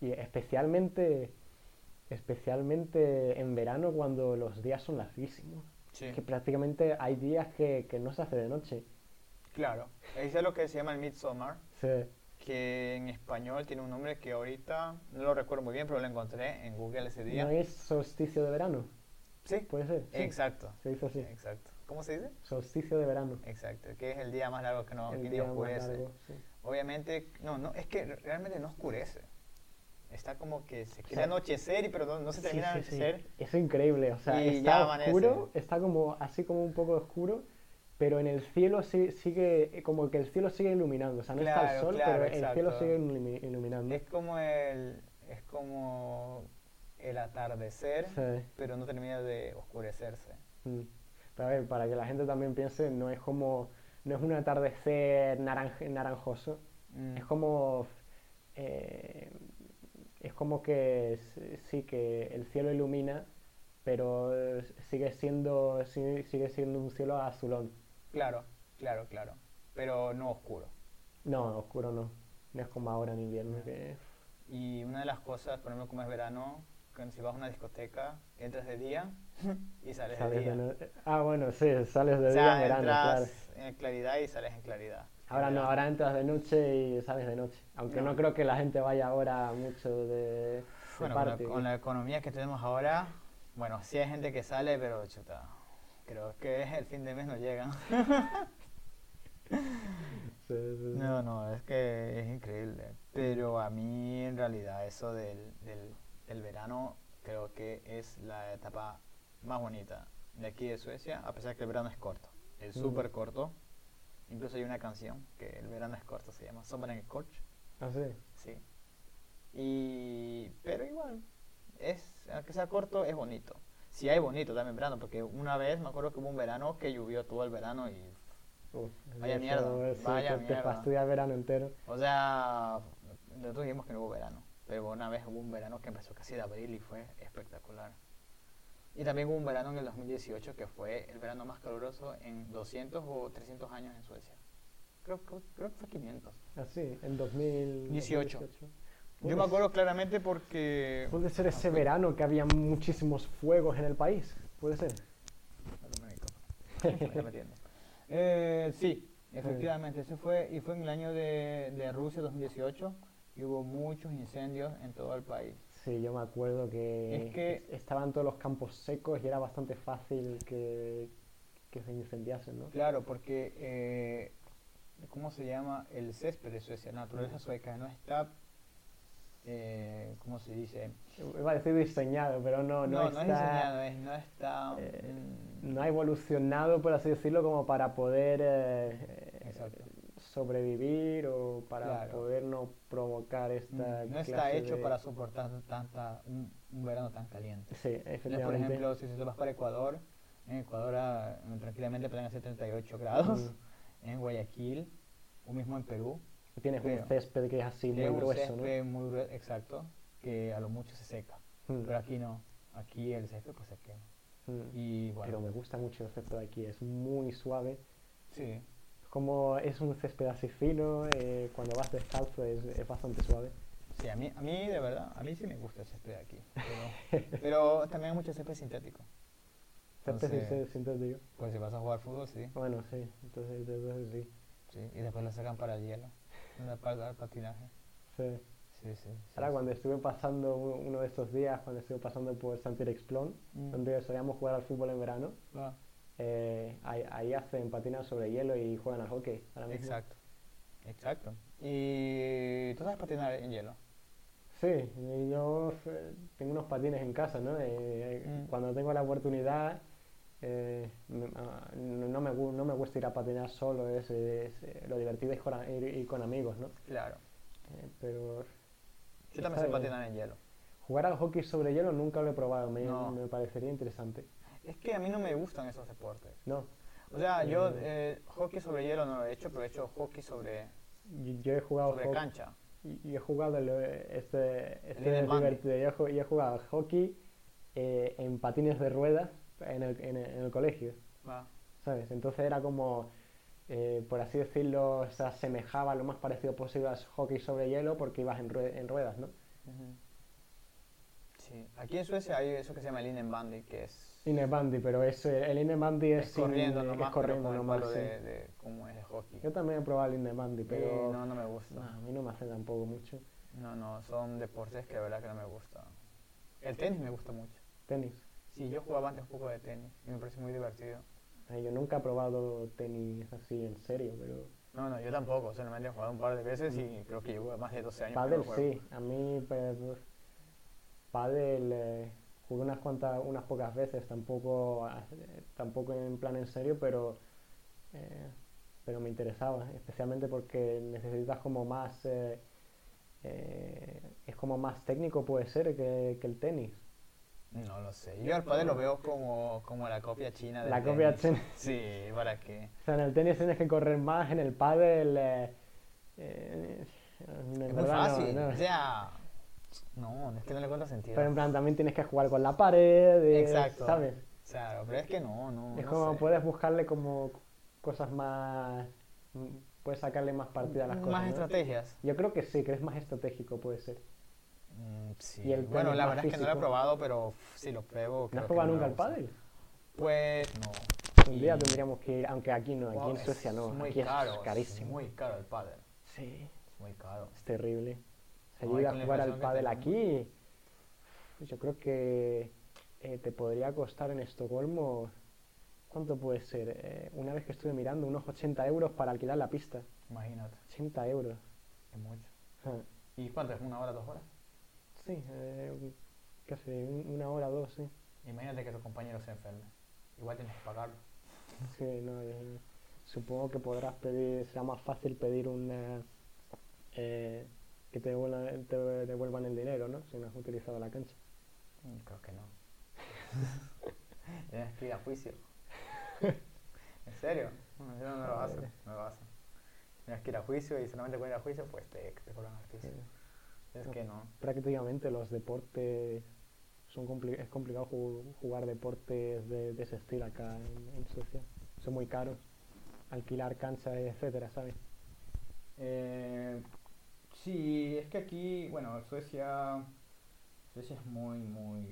Y especialmente, especialmente en verano cuando los días son larguísimos, Sí. que prácticamente hay días que, que no se hace de noche. Claro, eso es lo que se llama el Midsommar, Sí, que en español tiene un nombre que ahorita no lo recuerdo muy bien, pero lo encontré en Google ese día. ¿No es solsticio de verano? Sí, Puede ser. sí. exacto. Se dice así. Exacto. ¿Cómo se dice? Solsticio de verano. Exacto, que es el día más largo que no el que día más oscurece. largo, sí. Obviamente, no, no, es que realmente no oscurece. Está como que se quiere sea, anochecer y pero no, no se termina de sí, sí. anochecer. Es increíble, o sea, Y está oscuro, está como así como un poco oscuro, pero en el cielo sí- sigue, como que el cielo sigue iluminando, o sea, no está el sol, claro, pero el cielo exacto. sigue ilumi- iluminando. Es como el es como el atardecer, pero no termina de oscurecerse. Mm. Pero a ver, para que la gente también piense, no es como, no es un atardecer naranja- naranjoso, Mm. es como, eh, es como que sí que el cielo ilumina, pero eh, sigue siendo, sigue, sigue siendo un cielo azulón. Claro, claro, claro. Pero no oscuro. No, oscuro no. No es como ahora en invierno que... Y una de las cosas, por ejemplo, como es verano, si vas a una discoteca, entras de día y sales, de sales día. de Ah, bueno, sí, sales de o día sea, en verano, claro. entras en claridad y sales en claridad. Ahora En no, ahora entras de noche y sales de noche. Aunque no, No. creo que la gente vaya ahora mucho de, de Bueno, con la, party. con la economía que tenemos ahora, bueno, sí hay gente que sale, pero chuta, creo que el fin de mes no llega. Sí, sí, sí. No, no, es que es increíble. Pero a mí en realidad eso del, del, del verano creo que es la etapa más bonita de aquí de Suecia, a pesar que el verano es corto. Es Ujú. súper corto. Incluso hay una canción que el verano es corto, se llama Sombra en el Coach. Ah, sí. Sí. Y, pero igual, es, aunque sea corto, es bonito. Sí hay bonito también verano, porque una vez me acuerdo que hubo un verano que llovió todo el verano y, Uf, Vaya eso, mierda, sí, vaya te, te mierda. fastidia el verano entero. o sea, nosotros dijimos que no hubo verano, pero una vez hubo un verano que empezó casi de abril y fue espectacular. Y también hubo un verano en el 2018 que fue el verano más caluroso en 200 o 300 años en Suecia. Creo, creo, creo que fue 500. Ah, sí, en 2018. 18. Yo me acuerdo claramente porque... Puede ser ese verano que había muchísimos fuegos en el país. Puede ser. Eh, sí, efectivamente, ese fue, y fue en el año de, de Rusia 2018, y hubo muchos incendios en todo el país. Sí, yo me acuerdo que, Es que- es- estaban todos los campos secos y era bastante fácil que, que se incendiasen, ¿no? Claro, porque, eh, ¿cómo se llama? El césped de Suecia, la naturaleza sueca, no está, eh, ¿cómo se dice? Iba a decir diseñado, pero no, no, no, no está, es diseñado, es, no está... eh, mm, no ha evolucionado, por así decirlo, como para poder eh, Exacto. Sobrevivir o para Claro. poder no provocar esta Mm, no está clase hecho de- para soportar tanta, un, un verano tan caliente. Sí, Entonces, efectivamente. por ejemplo, si tú vas para Ecuador, en Ecuador ah, tranquilamente pueden hacer 38 grados, en Guayaquil, o mismo en Perú, tienes pero- un césped que es así muy es un grueso, ¿no? césped muy grue- exacto, que a lo mucho se seca. Mm, Pero aquí no, aquí el césped pues se quema. mm. Y bueno, Pero me gusta mucho el césped de aquí, es muy suave. sí, Como es un césped así fino, eh, cuando vas descalzo es, es bastante suave. sí, a mí, a mí de verdad, a mí sí me gusta el césped aquí. Pero, pero también hay mucho césped sintético. Césped sin- Entonces- sintético. Pues si vas a jugar fútbol, sí. Bueno, sí, entonces, entonces sí. sí. Y después lo sacan para el hielo, para el patinaje. sí. Sí, sí. Ahora sí. cuando estuve pasando uno de estos días, cuando estuve pasando por Santiago Explon, Mm. donde solíamos jugar al fútbol en verano, Ah, eh, ahí, ahí hacen patinas sobre hielo y juegan al hockey. Ahora mismo. exacto, exacto. ¿Y tú sabes patinar en hielo? Sí, yo eh, tengo unos patines en casa, ¿no? Eh, Mm. Cuando tengo la oportunidad, eh, me- ah, no, me, no me gusta ir a patinar solo, es, es, eh, lo divertido es con, ir, ir con amigos, ¿no? Claro. Eh, pero Yo también sé patinar en hielo. jugar al hockey sobre hielo nunca lo he probado, me, No. me parecería interesante. Es que a mí no me gustan esos deportes. No, O sea, yo Eh. hockey sobre hielo no lo he hecho, pero he hecho hockey sobre, yo, yo he jugado sobre hockey. cancha. Y y he jugado el, este, este Linen es Bandy. divertido. Yo he, ju- yo he jugado hockey eh, en patines de ruedas en el, en el- en el colegio. ¿sabes? Entonces era como, eh, por así decirlo, se asemejaba lo más parecido posible al hockey sobre hielo porque ibas en, rue- en ruedas, ¿no? Sí. Aquí en Suecia hay eso que se llama el Bandy, que es, Linen Bandy, pero es, eh, el Linen Bandy es, es sin- corriendo es nomás, corriendo el sí. de, de como es de hockey. Yo también he probado el Linen Bandy, Y pero no, no me gusta. no, a mí no me hace tampoco mucho. No, no, son deportes que de verdad que no me gustan. El tenis me gusta mucho. Tenis. Sí, yo jugaba antes un poco de tenis y me parece muy divertido. Eh, yo nunca he probado tenis así en serio, pero... No, no, yo tampoco, solamente he jugado un par de veces y creo que llevo más de 12 años. no juego. sí, a mí pues, pádel eh, jugué unas cuantas, unas pocas veces, tampoco, tampoco en plan en serio, pero, eh, pero me interesaba, especialmente porque necesitas como más, eh, eh, es como más técnico puede ser que, que el tenis. No lo sé. Yo al pádel lo veo como, como la copia china del La copia china. Sí, para que... O sea, en el tenis tienes que correr más, en el pádel, eh, eh, en Es muy no, fácil. no. O sea, no, es que no le encuentro sentido. Pero en plan también tienes que jugar con la pared, eh, Exacto. ¿sabes? Claro, pero es que no, no. Es no como sé. puedes buscarle como cosas más... Puedes sacarle más partida a las cosas, Más ¿no? estrategias. Yo creo que sí, que es más estratégico puede ser. Mm, sí. Y el bueno, la verdad es que no lo he probado, pero si lo pruebo. ¿No has me nunca gusta. pádel? Pues no. Un día Y- tendríamos que ir, aunque aquí no, aquí Wow, en Suecia es no, muy aquí caro, es carísimo. muy caro el pádel. Sí, Es muy caro. es terrible. Con a jugar al pádel aquí, yo creo que eh, te podría costar en Estocolmo, ¿cuánto puede ser? Eh, una vez que estuve mirando, unos 80 euros para alquilar la pista. Imagínate, 80 euros. es mucho. Ah, ¿Y cuánto es? ¿Una hora, dos horas? Sí, eh, casi un- una hora, dos, sí. Imagínate que tu compañero se enferme. Igual tienes que pagarlo. Sí, no, supongo que podrás pedir, será más fácil pedir una, eh, que te devuelvan, te devuelvan el dinero, ¿no? Si no has utilizado la cancha. Mm, Creo que no. Tienes que ir a juicio. ¿En serio? No, no lo hacen. No lo hacen. Tienes que ir a juicio y solamente con ir a juicio, pues te, te cobran al juicio. Es No. que no. Prácticamente los deportes, son compli- es complicado ju- jugar deportes de, de ese estilo acá en, en Suecia. Son muy caros. Alquilar canchas, etcétera, ¿sabes? Eh, sí, es que aquí, bueno, Suecia, Suecia es muy, muy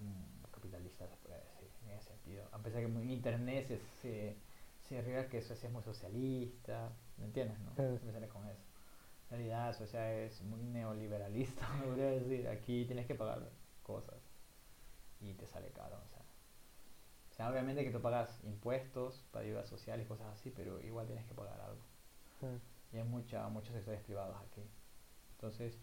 mm, capitalista, se puede decir, en ese sentido. A pesar que en internet se, se, se riega que Suecia es muy socialista, ¿me entiendes? No? Sí. Con eso. En realidad, Suecia es muy neoliberalista, me podría decir. Aquí tienes que pagar cosas y te sale caro, o sea. O sea, obviamente que tú pagas impuestos para ayudas sociales y cosas así, pero igual tienes que pagar algo. Y hay mucha, muchos sectores privados aquí. Entonces,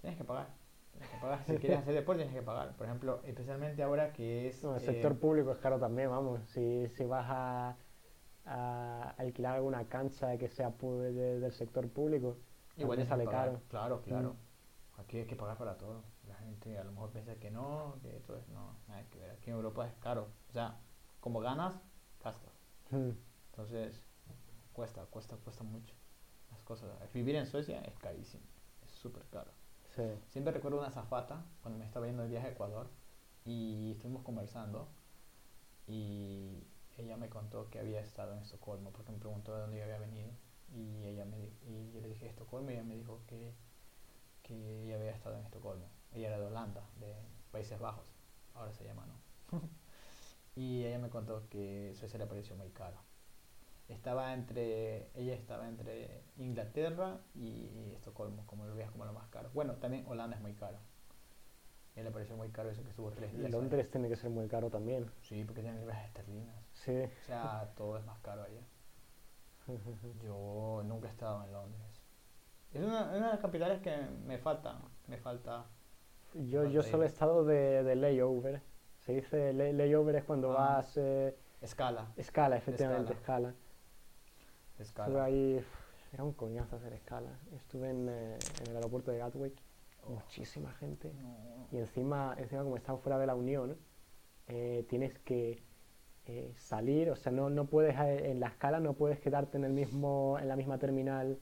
tienes que pagar. Tienes que pagar. Si quieres hacer deporte, tienes que pagar. Por ejemplo, especialmente ahora que es. No, el eh, sector público es caro también, vamos. Si, si vas a, a alquilar alguna cancha que sea de- del sector público, Igual tienes sale pagar. caro. Claro, claro. Mm. Aquí hay que pagar para todo. La gente a lo mejor piensa que no, que esto es. No, nada que ver. Aquí en Europa es caro. O sea, como ganas, gastas. Mm. Entonces, cuesta, cuesta, cuesta mucho. Las cosas. Vivir en Suecia es carísimo. Súper caro. Sí. Siempre recuerdo una zafata cuando me estaba yendo de viaje a Ecuador y estuvimos conversando y ella me contó que había estado en Estocolmo porque me preguntó de dónde yo había venido y ella me y yo le dije Estocolmo y ella me dijo que, que ella había estado en Estocolmo. Ella era de Holanda, de Países Bajos, ahora se llama, ¿no? y ella me contó que Suecia le pareció muy caro. Estaba entre, ella estaba entre Inglaterra y Estocolmo, como lo veías como lo más caro. Bueno, también Holanda es muy caro. A ella le pareció muy caro eso que estuvo tres días. ahí. Londres tiene que ser muy caro también. Sí, porque tienen libras esterlinas. Sí. O sea, todo es más caro allá. Yo nunca he estado en Londres. Es una, una de las capitales que me falta. Me falta. Yo, yo solo he estado de, de layover. Se dice lay- layover es cuando Ah. vas eh, Escala. escala, efectivamente, escala. Escala. ahí, era un coñazo hacer escala. Estuve en, eh, en el aeropuerto de Gatwick, Oh. muchísima gente. No. Y encima, encima como estaba fuera de la Unión, eh, tienes que eh, salir, o sea, no, no puedes en la escala no puedes quedarte en el mismo, en la misma terminal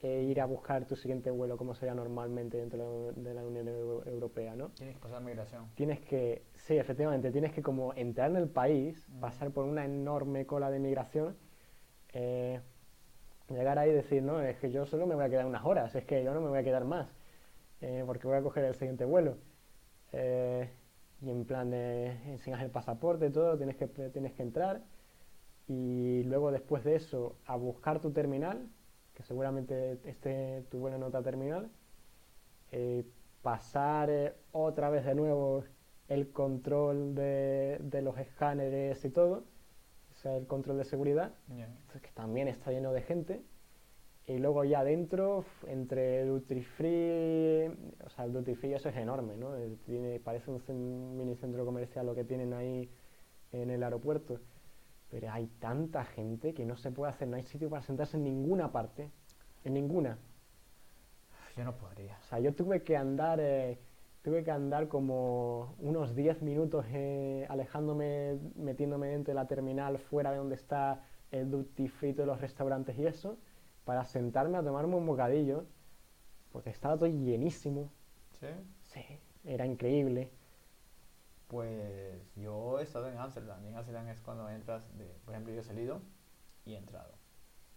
e ir a buscar tu siguiente vuelo como sería normalmente dentro de la Unión Eu- Europea, ¿no? Tienes que pasar migración. Tienes que, sí, efectivamente, tienes que como entrar en el país, Mm. pasar por una enorme cola de migración, eh, llegar ahí y decir, no, es que yo solo me voy a quedar unas horas, es que yo no me voy a quedar más, eh, porque voy a coger el siguiente vuelo. Eh, y en plan de enseñas el pasaporte todo, tienes que, tienes que entrar y luego después de eso a buscar tu terminal, que seguramente esté tu vuelo en otra terminal, eh, pasar otra vez de nuevo el control de, de los escáneres y todo, sea, el control de seguridad, que también está lleno de gente. Y luego ya adentro, entre duty free, o sea, el duty free eso es enorme, ¿no? Eh, Tiene, parece un mini centro comercial lo que tienen ahí en el aeropuerto. Pero hay tanta gente que no se puede hacer, no hay sitio para sentarse en ninguna parte, en ninguna. Yo no podría. O sea, yo tuve que andar, eh, tuve que andar como unos 10 minutos eh, alejándome, metiéndome dentro de la terminal, fuera de donde está el duty free de los restaurantes y eso, para sentarme a tomarme un bocadillo, porque estaba todo llenísimo. ¿Sí? Sí, era increíble. Pues yo he estado en Ámsterdam. y En Ámsterdam es cuando entras, de, por ejemplo, yo he salido y he entrado.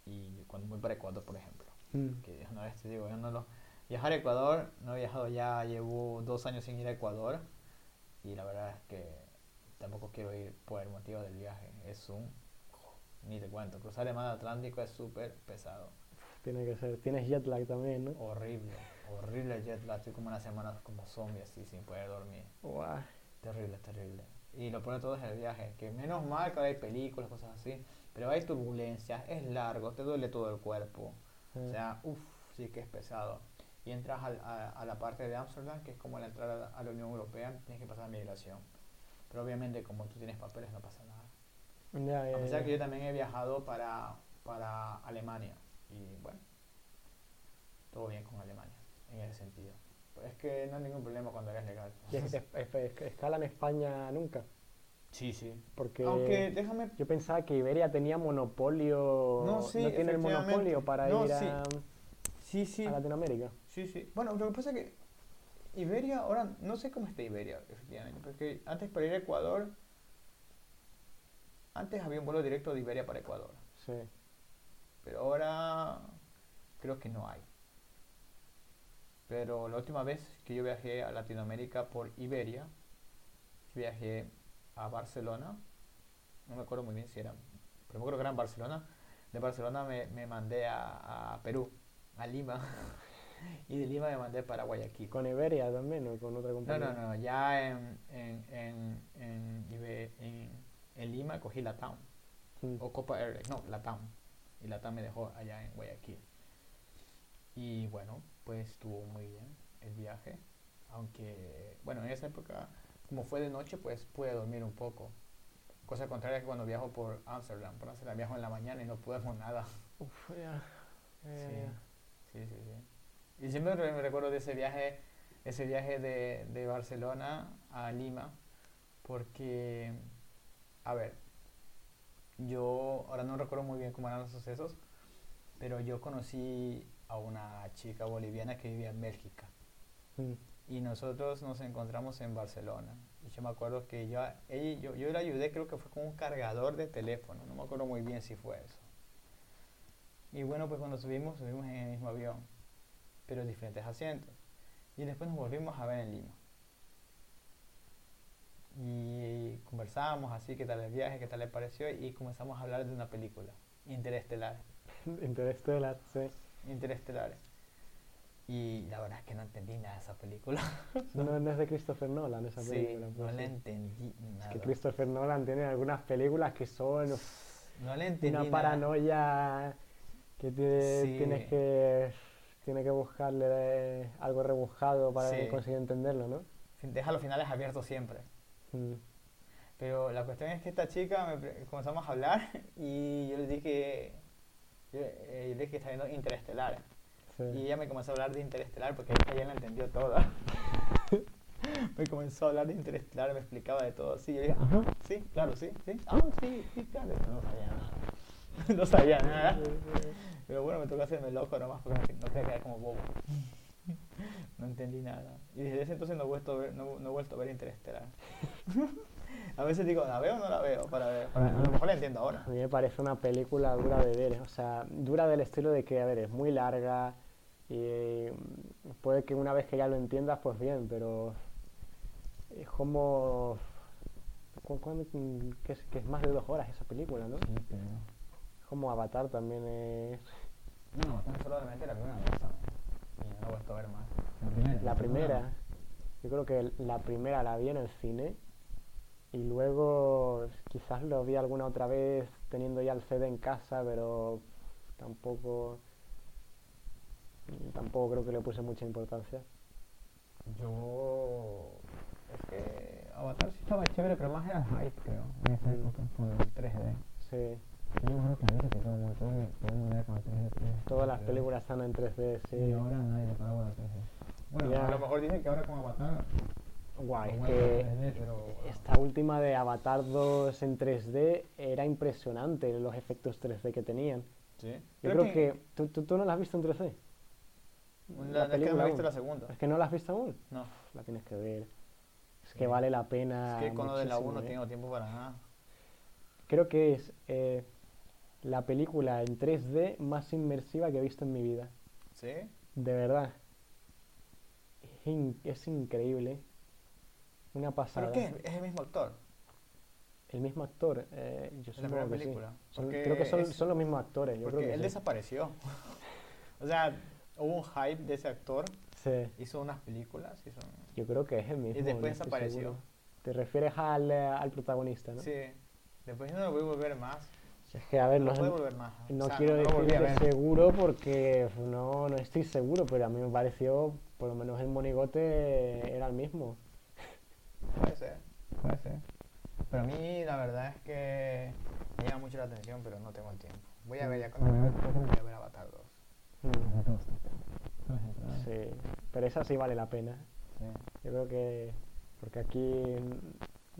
Y cuando voy para Ecuador, por ejemplo. Mm. que una vez te digo, yo no lo... Viajar a Ecuador, no he viajado ya, llevo dos años sin ir a Ecuador y la verdad es que tampoco quiero ir por el motivo del viaje, es un... ni te cuento, cruzar el mar Atlántico es súper pesado, Tiene que ser. Tienes jet lag también, ¿no? horrible, horrible jet lag, estoy como una semana como zombie así sin poder dormir, Guau. terrible, terrible. Y lo peor de todo es el viaje, que menos mal que ahora hay películas, cosas así, pero hay turbulencias, es largo, te duele todo el cuerpo. O sea, uff, sí que es pesado. Y entras al- a, a la parte de Ámsterdam, que es como la entrada a la Unión Europea, tienes que pasar migración. Pero obviamente como tú tienes papeles no pasa nada. ya, ya, A pesar ya. que yo también he viajado para, para Alemania. Y bueno, todo bien con Alemania, en ese sentido. Pero es que no hay ningún problema cuando eres legal. Y es- es- es- es- escala en España nunca. Sí, sí. Porque Aunque déjame... yo pensaba que Iberia tenía monopolio. No, sí, tiene el monopolio para No, ir a, Sí, sí. a Latinoamérica. Sí, sí. Bueno, lo que pasa es que Iberia, ahora no sé cómo está Iberia, efectivamente, porque antes para ir a Ecuador, antes había un vuelo directo de Iberia para Ecuador, Sí. pero ahora creo que no hay. Pero la última vez que yo viajé a Latinoamérica por Iberia, viajé a Barcelona, no me acuerdo muy bien si era, pero me acuerdo que era en Barcelona. De Barcelona me, me mandé a, a Perú, a Lima, y de Lima me mandé para Guayaquil. ¿Con Iberia también o con otra No, compañía? no, no, ya en, en, en, en, Ibe- en, en Lima cogí la TAM, Mm. o Copa Airlines, no, la TAM, y la TAM me dejó allá en Guayaquil. Y bueno, pues estuvo muy bien el viaje, aunque, bueno, en esa época, como fue de noche, pues pude dormir un poco. Cosa contraria que cuando viajo por Amsterdam. Por Amsterdam viajo en la mañana y no nada. Uf, ya. Eh, Sí, sí, sí. Y siempre re- me recuerdo de ese viaje, ese viaje de, de Barcelona a Lima, porque, a ver, yo ahora no recuerdo muy bien cómo eran los sucesos, pero yo conocí a una chica boliviana que vivía en Bélgica mm, y nosotros nos encontramos en Barcelona. Y yo me acuerdo que yo, ella, yo, yo le ayudé, creo que fue con un cargador de teléfono, no me acuerdo muy bien si fue eso. Y bueno, pues cuando subimos, subimos en el mismo avión, pero en diferentes asientos. Y después nos volvimos a ver en Lima. Y conversábamos así, qué tal el viaje, qué tal le pareció, y comenzamos a hablar de una película, Interestelar. Interstellar, sí. Interestelar. Y la verdad es que no entendí nada de esa película. No, no es de Christopher Nolan esa Sí, película. no pues le sí. entendí nada. Es que Christopher Nolan tiene algunas películas que son uf, No le entendí una nada. Que te- Sí. tienes que tiene que buscarle eh, algo rebuscado para Sí. conseguir entenderlo, ¿no? Deja los finales abiertos siempre. Mm, Pero la cuestión es que esta chica me comenzamos a hablar y yo le dije, yo, eh, yo le dije que está viendo Interestelar. sí. Y ella me comenzó a hablar de Interestelar porque ella la entendió toda. me comenzó a hablar de Interestelar, me explicaba de todo. Sí, yo dije, sí, claro, sí, sí. Ah, sí, sí, claro. No sabía nada. no sabía nada. Pero bueno, me tocó hacerme loco nomás porque no, quería quedar como bobo. No entendí nada. Y desde ese entonces no he vuelto a ver, no, no he vuelto a ver Interestelar. a veces digo, ¿la veo o no la veo? Para ver. para- a lo mejor la entiendo ahora. A mí me parece una película dura de ver, o sea, dura del estilo de que, a ver, es muy larga y mm, puede que una vez que ya lo entiendas, pues bien, pero es como... ¿cu- cuándo- mm, que, es, que es más de dos horas esa película, ¿no? Es como Avatar también es... No, tan solamente la una vez. ¿sabes? Y no he vuelto a ver más. La primera. La primera, yo creo que la primera la vi en el cine y luego quizás lo vi alguna otra vez teniendo ya el CD en casa, pero tampoco tampoco creo que le puse mucha importancia. Yo. Es que Avatar sí estaba chévere, pero más era hype, creo. En esa Mm. época, con el 3D. Sí, Yo me acuerdo clarito que todo el mundo, todo el todo el mundo era con el 3D. 3D, todas las 3D. películas están en 3D, sí. Y ahora nadie bola al 3D. Bueno, a lo mejor dicen que ahora con Avatar. Guay, es que vuelven a 3D, pero. esta última de Avatar 2 en 3D era impresionante los efectos 3D que tenían. Sí. Yo creo que... ¿tú, tú, tú no la has visto en 3D? La, es que no me he visto aún. la segunda. ¿Es que no la has visto aún? No. La tienes que ver. Es Sí. que vale la pena. Es que con lo de la 1 muchísimo, no ¿eh? tengo tiempo para nada. Creo que es eh, la película en 3D más inmersiva que he visto en mi vida. ¿Sí? De verdad. Es, in- es increíble. Una pasada. ¿Pero qué? ¿Es el mismo actor? El mismo actor. eh, yo En la supongo primera que sí. Son- creo que son, es- son los mismos actores. Yo Porque creo que él sí. desapareció. o sea, hubo un hype de ese actor, Sí, hizo unas películas, hizo... yo creo que es el mismo. y después no desapareció. Te refieres al, eh, al protagonista, ¿no? Sí. Después no lo voy a volver más. Es que, a ver, No volver más. No O sea, quiero no decir seguro porque no, no estoy seguro, pero a mí me pareció, por lo menos el monigote era el mismo. Puede ser, puede ser. Pero a mí la verdad es que me llama mucho la atención, pero no tengo el tiempo. Voy a ver ya cuando me voy a ver Avatar 2. Mm, Sí, pero esa sí vale la pena. Sí. Yo creo que, porque aquí,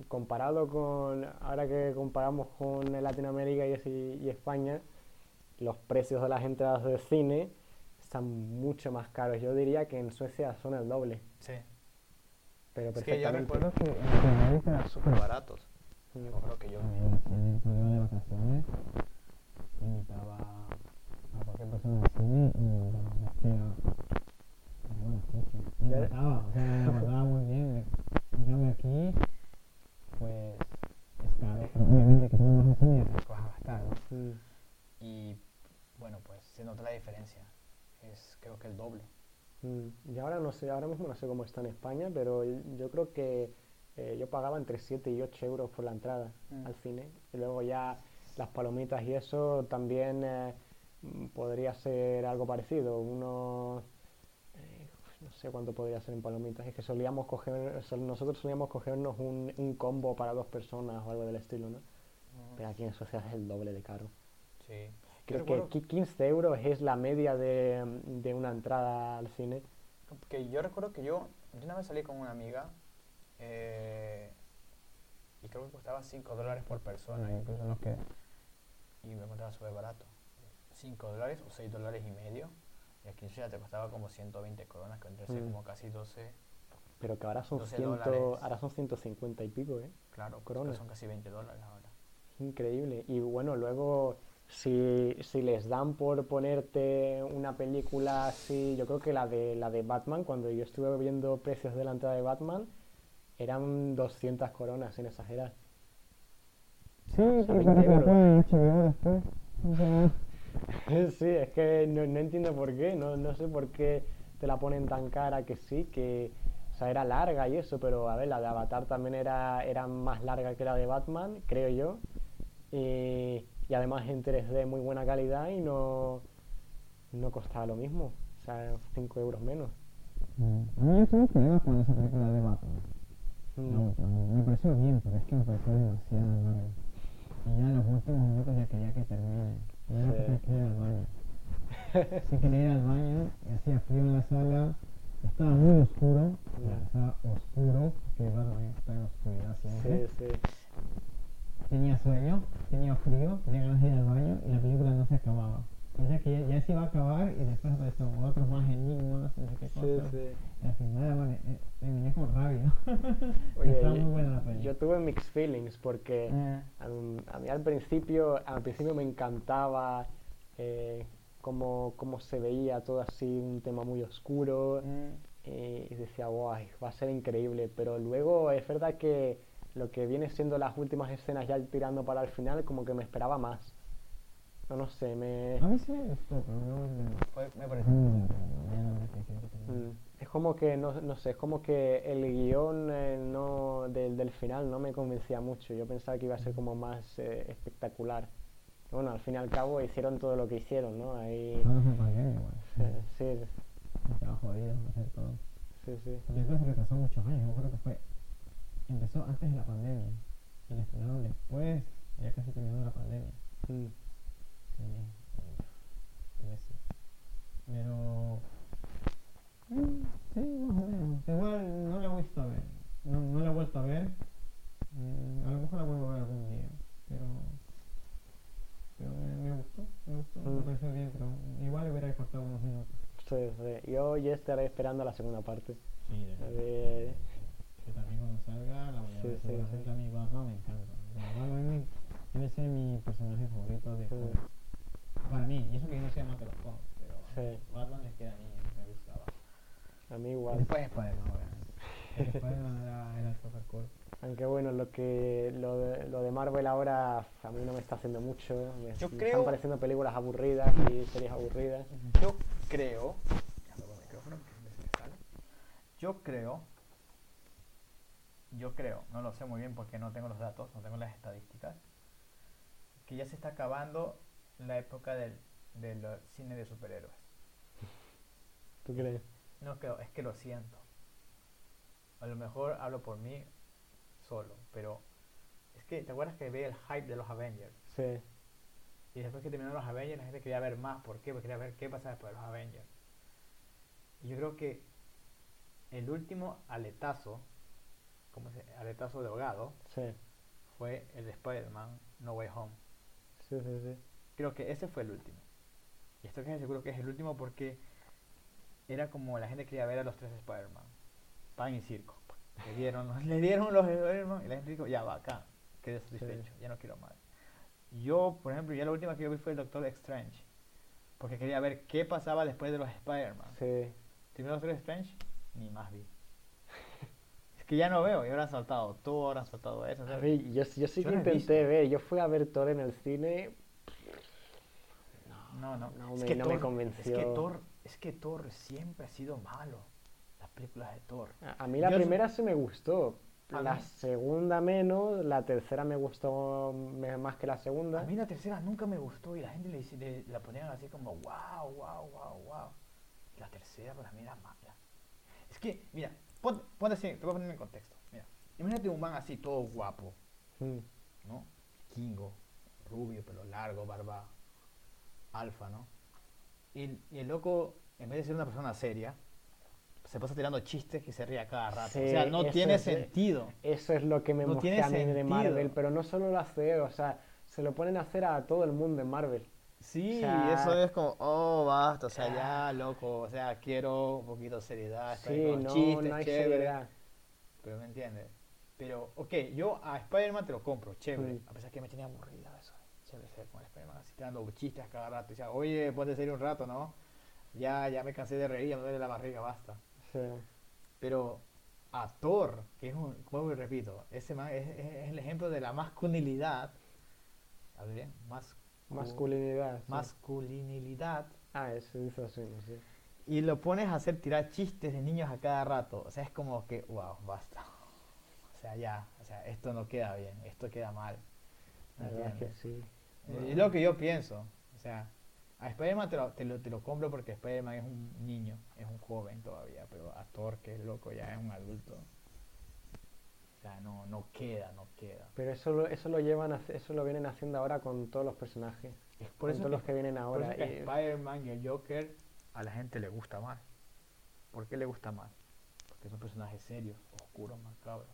comparado con, ahora que comparamos con Latinoamérica y, y España, los precios de las entradas de cine están mucho más caros. Yo diría que en Suecia son el doble, Sí. pero Es que yo recuerdo que en Latinoamérica eran súper baratos. Mm. Me acuerdo que yo en el periodo de vacaciones invitaba a cualquier persona al cine y me hacía bueno, sí, sí, me encantaba, o sea, me lo pasaba muy bien. En cambio aquí, pues es caro, pero obviamente que vas al cine vas a gastar, ¿no? Mm. Y bueno, pues se nota la diferencia. Es creo que el doble. Mm, Y ahora no sé, ahora mismo no sé cómo está en España, pero yo creo que eh, yo pagaba entre 7 y 8 euros por la entrada Mm. al cine. Y luego ya las palomitas y eso también eh, podría ser algo parecido. Unos, no sé cuánto podría ser en palomitas. Es que solíamos coger, nosotros solíamos cogernos un, un combo para dos personas o algo del estilo, ¿no? Pero aquí en Suecia es el doble de caro. Sí. Creo que qui- 15 euros es la media de, de una entrada al cine. que yo recuerdo que yo, yo una vez salí con una amiga eh, y creo que costaba 5 dólares por persona, incluso nos quedé. Y me encontraba súper barato. 5 dólares o 6 dólares y medio. Y aquí en Suecia te costaba como 150 coronas, que vendría a ser Mm. como casi 12. Pero que ahora son, 12 ciento, dólares. ahora son 150 y pico, ¿eh? Claro, Coronas. pero son casi 20 dólares ahora. Increíble. Y bueno, luego, si, si les dan por ponerte una película así, yo creo que la de, la de Batman, cuando yo estuve viendo precios de la entrada de Batman, eran 200 coronas, sin exagerar. Sí, sea, y 20 Sí, es que no, no entiendo por qué, no, no sé por qué te la ponen tan cara que sí, que o sea, era larga y eso, pero a ver, la de Avatar también era, era más larga que la de Batman, creo yo, y, y además en 3D muy buena calidad y no, no costaba lo mismo, o sea, 5 euros menos. a mí yo tuve problemas con esa película de Batman. Mm. La última. Me pareció bien, pero es que me pareció demasiado largo. Y ya en los últimos minutos ya quería que termine. Yo Sí. porque quería ir al baño. Sí quería ir al baño, hacía frío en la sala, estaba muy oscuro, estaba oscuro, que Batman está en oscuridad siempre. Sí, sí. Tenía sueño, tenía frío, tenía ganas de ir al baño y la película no se acababa. Pensé que ya, ya se iba a acabar y después aparecieron otros más enigmas, no sé qué Sí, cosas. sí. Y al final vale, eh, terminé con rabia. Oye, Estaba muy buena la peli. yo tuve mixed feelings porque Eh, a, mí- a mí al principio, al principio me encantaba eh, cómo, cómo se veía todo así, un tema muy oscuro, eh, y decía, guay, va a ser increíble, pero luego es verdad que lo que viene siendo las últimas escenas ya tirando para el final, como que me esperaba más. No, no sé, me... A mí sí me gustó, pero no me, que tenía. Mm, Es como que, no, no sé, es como que el guion eh, no, del, del final no me convencía mucho. Yo pensaba que iba a ser como más eh, espectacular. Bueno, al fin y al cabo hicieron todo lo que hicieron, ¿no? Ahí... Todo fue pandemia igual. eh, Sí, Estaba jodido hacer todo. sí, sí. La película se retrasó muchos años, yo creo que fue. Empezó antes de la pandemia. Y la estrenaron después, ya casi terminando la pandemia. Mm, Sí, qué bestia. Pero. mm, Sí, más o menos. Igual no la he visto a ver. No, no la he vuelto a ver. Mm, a lo mejor la vuelvo a ver algún día. Pero. Pero me, me gustó, me gustó, me Mm. pareció bien, pero igual hubiera cortado unos minutos. sí, sí. Yo ya estaré esperando la segunda parte. Sí, ver, que también cuando salga la voy a ver. sí, sí. a mí me encanta. Batman me- debe ser mi personaje favorito de cómics. Para mí, y eso que yo no soy amante de los cómics, pero Sí. Batman es que a mí me gustaba. a mí igual. después Spider-Man, obviamente. Spider-Man era, era super cool. Aunque bueno, lo que lo de, lo de Marvel ahora a mí no me está haciendo mucho. Me, Yo me creo- están pareciendo películas aburridas y series aburridas. Yo creo. Yo creo. Yo creo, no lo sé muy bien porque no tengo los datos, no tengo las estadísticas. Que ya se está acabando la época del, del cine de superhéroes. ¿Tú crees? No creo, es que lo siento. A lo mejor hablo por mí solo, pero es que, ¿te acuerdas que veía el hype de los Avengers? Sí. Y después que terminaron los Avengers, la gente quería ver más. ¿Por qué? Porque quería ver qué pasaba después de los Avengers. Y yo creo que el último aletazo, ¿cómo se Aletazo de ahogado, Sí. fue el de Spider-Man No Way Home. Sí, sí, sí. Creo que ese fue el último. Y estoy casi seguro que es el último porque era como la gente quería ver a los tres Spider-Man. Pan y circo. Le dieron, le dieron los Spider-Man y la gente dijo, ya va acá, quedé satisfecho, ya no quiero más. Yo, por ejemplo, ya la última que yo vi fue el Doctor Strange. Porque quería ver qué pasaba después de los Spider-Man. Sí. Terminó Doctor Strange, ni más vi. es que ya no veo, y ahora han saltado todo, ahora han saltado eso. Yo, yo sí que intenté visto. ver. Yo fui a ver Thor en el cine. No, no. No es me- que no me convenció. Es que Thor, es que Thor siempre ha sido malo. Las películas de Thor. A, a mí la Yo- primera sí me gustó. A La mí- segunda menos. La tercera me gustó más que la segunda. A mí la tercera nunca me gustó y la gente le, le- la ponían así como wow, wow, wow, wow. La tercera para mí era mala. Es que, mira, pon- ponte así, te voy a poner en contexto. Mira, imagínate un man así todo guapo, Mm, ¿no? Kingo, rubio, pelo largo, barba alfa, ¿no? Y, y el loco, en vez de ser una persona seria, se pasa tirando chistes que se ríe a cada rato. Sí, o sea, no tiene es- sentido. Eso es lo que me No tiene a mí de. Marvel, pero no solo lo hace él, o sea, se lo ponen a hacer a todo el mundo en Marvel. Sí, O sea, eso es como, oh, basta, o sea, ya, loco, o sea, quiero un poquito de seriedad, Sí, con no, chistes, no hay chévere, seriedad. pero me entiendes. Pero, ok, yo a Spider-Man te lo compro, chévere, a pesar que me tenía aburrido chévere ser con Spider-Man, así tirando chistes cada rato, decía, oye, puedes serie un rato, ¿no? Ya, ya me cansé de reír, ya me duele la barriga, basta. Sí. Pero a Thor, que es un, y repito, ese man es, es- es el ejemplo de la masculinidad, ¿hablo bien? Mas- Masculinidad. sí. masculinidad Ah, eso dice así, sé. y lo pones a hacer tirar chistes de niños a cada rato. O sea, es como que, wow, basta. O sea, ya, o sea, esto no queda bien, esto queda mal. La ¿me verdad es que sí. Eh, Es lo que yo pienso. O sea, a Spider-Man te lo, te, lo, te lo compro porque Spider-Man es un niño, es un joven todavía, pero a Thor, que es loco, ya es un adulto. O sea, no, no queda, no queda. Pero eso lo, eso lo llevan, a- eso lo vienen haciendo ahora con todos los personajes. Es Por todos los que vienen ahora. eso Spider-Man y el Joker a la gente le gusta más. ¿Por qué le gusta más? Porque son personajes serios, oscuros, macabros.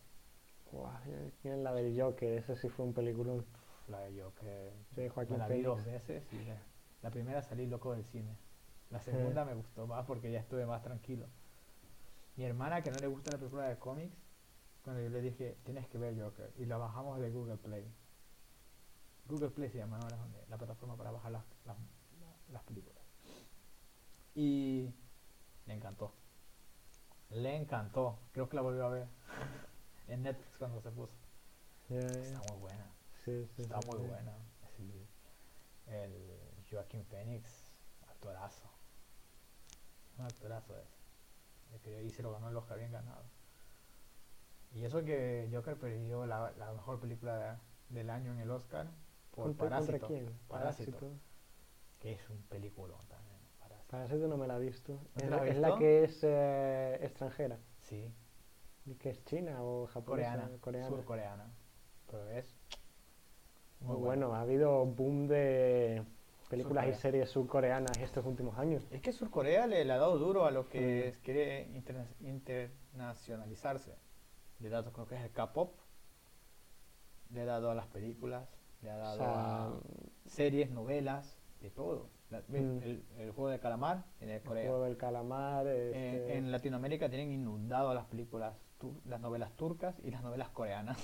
Miren la del Joker, ese sí fue un peliculón. La de Joker. Sí, Joaquín me la vi dos veces y la, la primera salí loco del cine. La segunda me gustó más porque ya estuve más tranquilo. Mi hermana, que no le gusta la película de cómics, cuando yo le dije, tienes que ver Joker, y la bajamos de Google Play. Google Play se llama ahora, la plataforma para bajar las, las, las películas. Y le encantó. Le encantó. Creo que la volvió a ver en Netflix cuando se puso. Ya. Está muy buena. Sí, sí, Está sí, muy buena. El, Joaquín Phoenix, actorazo. Un actorazo es. El que y se lo ganó el Oscar bien ganado. Y eso que Joker perdió la, la mejor película del año en el Oscar por ¿Contra, Parásito. quién? Parásito. Parásito. Que es un peliculón también. Parásito. Parásito no me la he visto. Es, la es que es eh, extranjera. Sí, ¿Y ¿Que es china o japonesa? coreana, coreana. surcoreana. Pero es Muy bueno, ha habido boom de películas y series surcoreanas estos últimos años. Es que Surcorea le, le ha dado duro a lo que es- quiere interna- internacionalizarse. Le ha dado, creo que es el K-pop. Le ha dado a las películas. Le ha O dado sea, a series, novelas, de todo. La- Mm. el, el juego de calamar en el el Corea. juego del calamar, este, en Latinoamérica tienen inundado las películas, las novelas turcas y las novelas coreanas.